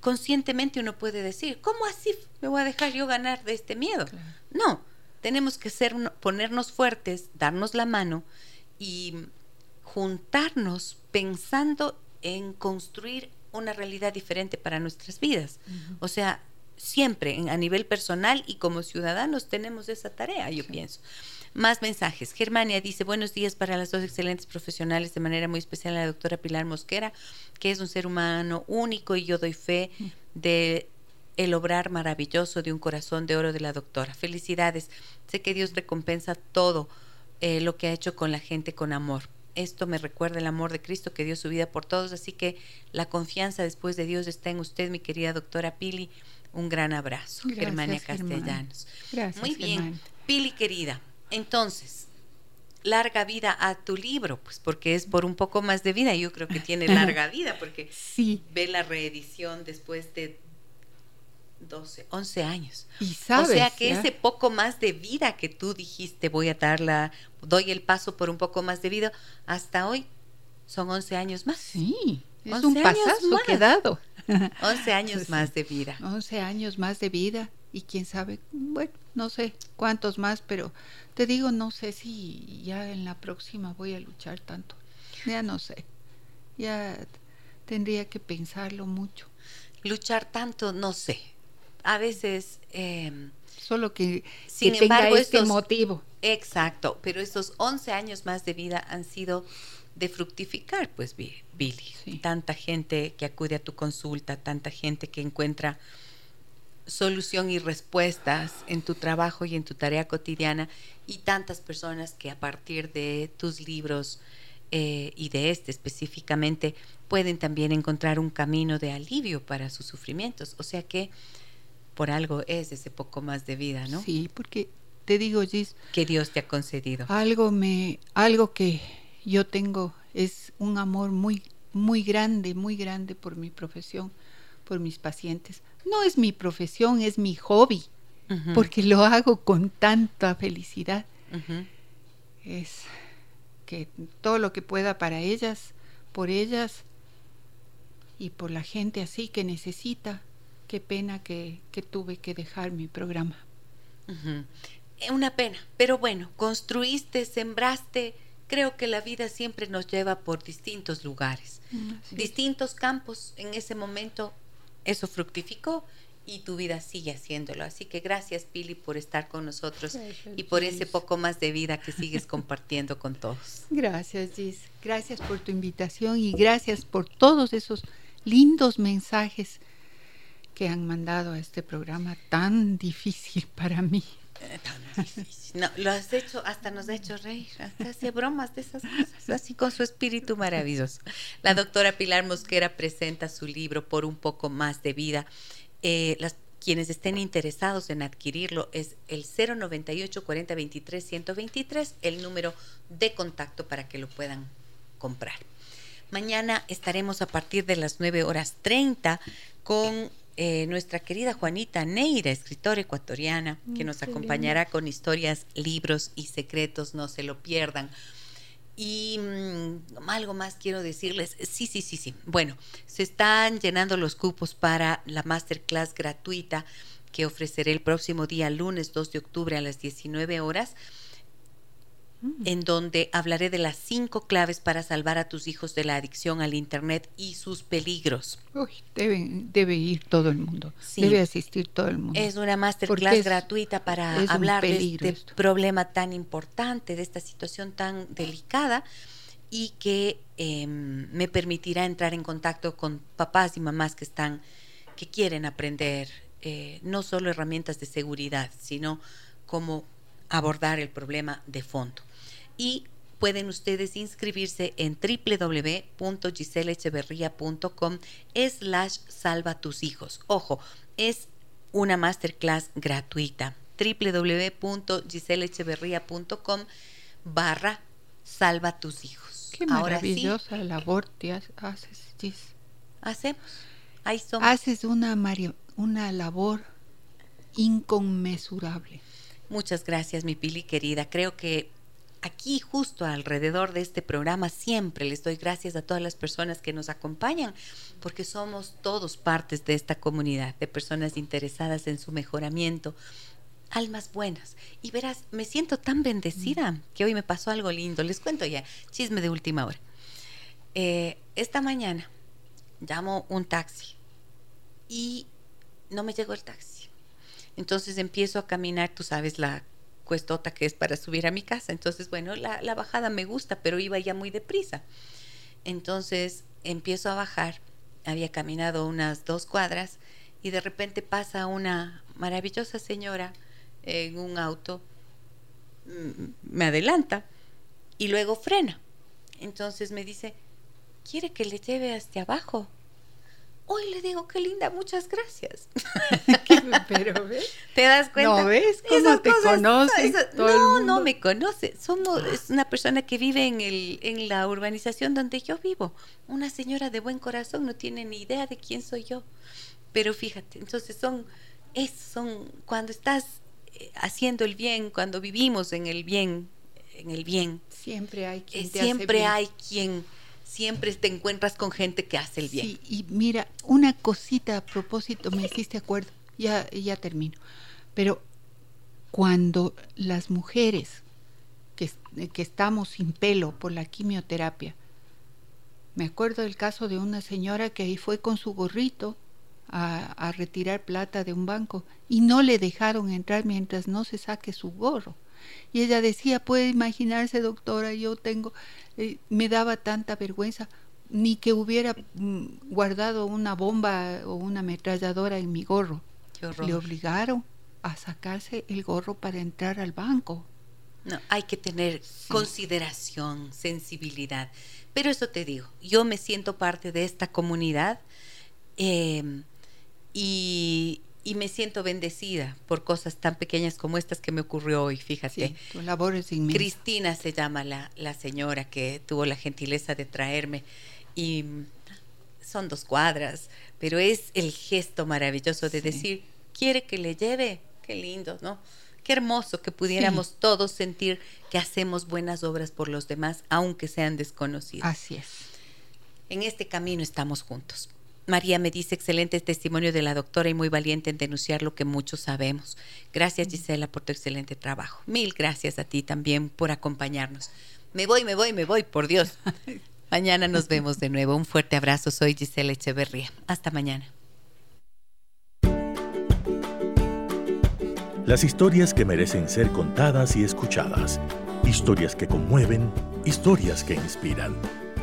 conscientemente uno puede decir, ¿cómo así me voy a dejar yo ganar de este miedo? No, tenemos que ser, ponernos fuertes, darnos la mano y juntarnos pensando en construir una realidad diferente para nuestras vidas. O sea, siempre a nivel personal y como ciudadanos tenemos esa tarea, yo pienso. Más mensajes. Germania dice, buenos días para las dos excelentes profesionales, de manera muy especial a la doctora Pilar Mosquera, que es un ser humano único y yo doy fe de el obrar maravilloso de un corazón de oro de la doctora. Felicidades. Sé que Dios recompensa todo eh, lo que ha hecho con la gente con amor. Esto me recuerda el amor de Cristo que dio su vida por todos, así que la confianza después de Dios está en usted, mi querida doctora Pili. Un gran abrazo, Germania Castellanos. Gracias, Muy bien, Pili querida, entonces, larga vida a tu libro, pues porque es por un poco más de vida. Yo creo que tiene (laughs) larga vida porque sí. ve la reedición después de 12, 11 años. Y sabes, o sea que ese poco más de vida que tú dijiste, voy a darla, doy el paso por un poco más de vida, hasta hoy son 11 años más. Sí, es un pasazo que he dado. 11 años más de vida. 11 años más de vida y quién sabe, bueno, no sé cuántos más, pero te digo, no sé si ya en la próxima voy a luchar tanto. Ya no sé. Ya tendría que pensarlo mucho. Luchar tanto, no sé. A veces... Em, Solo que, sin embargo, este motivo. Exacto, pero estos 11 años más de vida han sido de fructificar, pues, Billy. Tanta gente que acude a tu consulta, tanta gente que encuentra solución y respuestas en tu trabajo y en tu tarea cotidiana y tantas personas que a partir de tus libros eh, y de este específicamente pueden también encontrar un camino de alivio para sus sufrimientos. O sea que por algo es ese poco más de vida, ¿no? Sí, porque te digo, Gis, que Dios te ha concedido. Algo me algo que yo tengo es un amor muy muy grande, muy grande por mi profesión, por mis pacientes no es mi profesión, es mi hobby, porque lo hago con tanta felicidad. Es que todo lo que pueda para ellas, por ellas y por la gente así que necesita, qué pena que, tuve que dejar mi programa. Una pena, pero bueno, construiste, sembraste, creo que la vida siempre nos lleva por distintos lugares, mm, distintos campos. En ese momento eso fructificó y tu vida sigue haciéndolo. Así que gracias Pili por estar con nosotros y por ese poco más de vida que sigues compartiendo con todos. (laughs) Gracias Gis, gracias por tu invitación y gracias por todos esos lindos mensajes que han mandado a este programa tan difícil para mí. Eh, tan difícil. No, lo has hecho, hasta nos ha hecho reír, hasta hacía bromas de esas cosas, así con su espíritu maravilloso. La doctora Pilar Mosquera presenta su libro Por un poco más de vida. Eh, las, quienes estén interesados en adquirirlo es el 098 40 23 123, el número de contacto para que lo puedan comprar. Mañana estaremos a partir de las 9 horas 30 con eh, nuestra querida Juanita Neira, escritora ecuatoriana, que nos acompañará con historias, libros y secretos, no se lo pierdan. Y mm, algo más quiero decirles. Sí, sí, sí, sí. Bueno, se están llenando los cupos para la masterclass gratuita que ofreceré el próximo día, lunes 2 de octubre a las 19 horas en donde hablaré de las cinco claves para salvar a tus hijos de la adicción al Internet y sus peligros. Uy, debe, debe ir todo el mundo, debe asistir todo el mundo. Es una masterclass gratuita para hablar de este problema tan importante, de esta situación tan delicada y que em, me permitirá entrar en contacto con papás y mamás que están, que quieren aprender eh, no solo herramientas de seguridad, sino cómo abordar el problema de fondo y pueden ustedes inscribirse en www.giselecheverría.com slash salva tus hijos. Ojo, es una masterclass gratuita. www.giselecheverría.com barra salva tus hijos. Qué maravillosa labor te haces, Gis. Hacemos. Ahí somos. Haces una, una labor inconmensurable. Muchas gracias, mi Pili querida. Creo que aquí justo alrededor de este programa siempre les doy gracias a todas las personas que nos acompañan, porque somos todos partes de esta comunidad, de personas interesadas en su mejoramiento, almas buenas. Y verás, me siento tan bendecida mm. que hoy me pasó algo lindo. Les cuento ya, chisme de última hora. Eh, esta mañana llamo un taxi y no me llegó el taxi. Entonces empiezo a caminar, tú sabes, la cuestota que es para subir a mi casa. Entonces, bueno, la, bajada me gusta, pero iba ya muy deprisa. Entonces empiezo a bajar, había caminado unas dos cuadras y de repente pasa una maravillosa señora en un auto, mm, me adelanta y luego frena. Entonces me dice, ¿quiere que le lleve hasta abajo? Hoy le digo, qué linda, muchas gracias. (laughs) Pero ves. ¿Te das cuenta? ¿No ves cómo te conoce? no, no me conoce. Somos, es una persona que vive en, el, en la urbanización donde yo vivo. Una señora de buen corazón, no tiene ni idea de quién soy yo. Pero fíjate, entonces son, es, son cuando estás eh, haciendo el bien, cuando vivimos en el bien, en el bien. Siempre hay quien. Eh, siempre hay quien siempre te encuentras con gente que hace el bien. Sí, y mira, una cosita a propósito, me hiciste acuerdo, ya, ya termino. Pero cuando las mujeres que, que estamos sin pelo por la quimioterapia, me acuerdo del caso de una señora que ahí fue con su gorrito a, a, retirar plata de un banco y no le dejaron entrar mientras no se saque su gorro. Y ella decía, puede imaginarse, doctora, yo tengo, eh, me daba tanta vergüenza, ni que hubiera mm, guardado una bomba o una ametralladora en mi gorro. Le obligaron a sacarse el gorro para entrar al banco. No, hay que tener consideración, sensibilidad. Pero eso te digo, yo me siento parte de esta comunidad eh, y, y me siento bendecida por cosas tan pequeñas como estas que me ocurrió hoy, fíjate. Sí, tu labor es inmensa. Cristina se llama la, la señora que tuvo la gentileza de traerme y son dos cuadras, pero es el gesto maravilloso de decir, quiere que le lleve, qué lindo, ¿no? Qué hermoso que pudiéramos todos sentir que hacemos buenas obras por los demás, aunque sean desconocidos. Así es. En este camino estamos juntos. María me dice, excelente testimonio de la doctora y muy valiente en denunciar lo que muchos sabemos. Gracias Gisela por tu excelente trabajo. Mil gracias a ti también por acompañarnos. Me voy, me voy, me voy, por Dios. (laughs) Mañana nos vemos de nuevo. Un fuerte abrazo. Soy Gisela Echeverría. Hasta mañana. Las historias que merecen ser contadas y escuchadas. Historias que conmueven, historias que inspiran.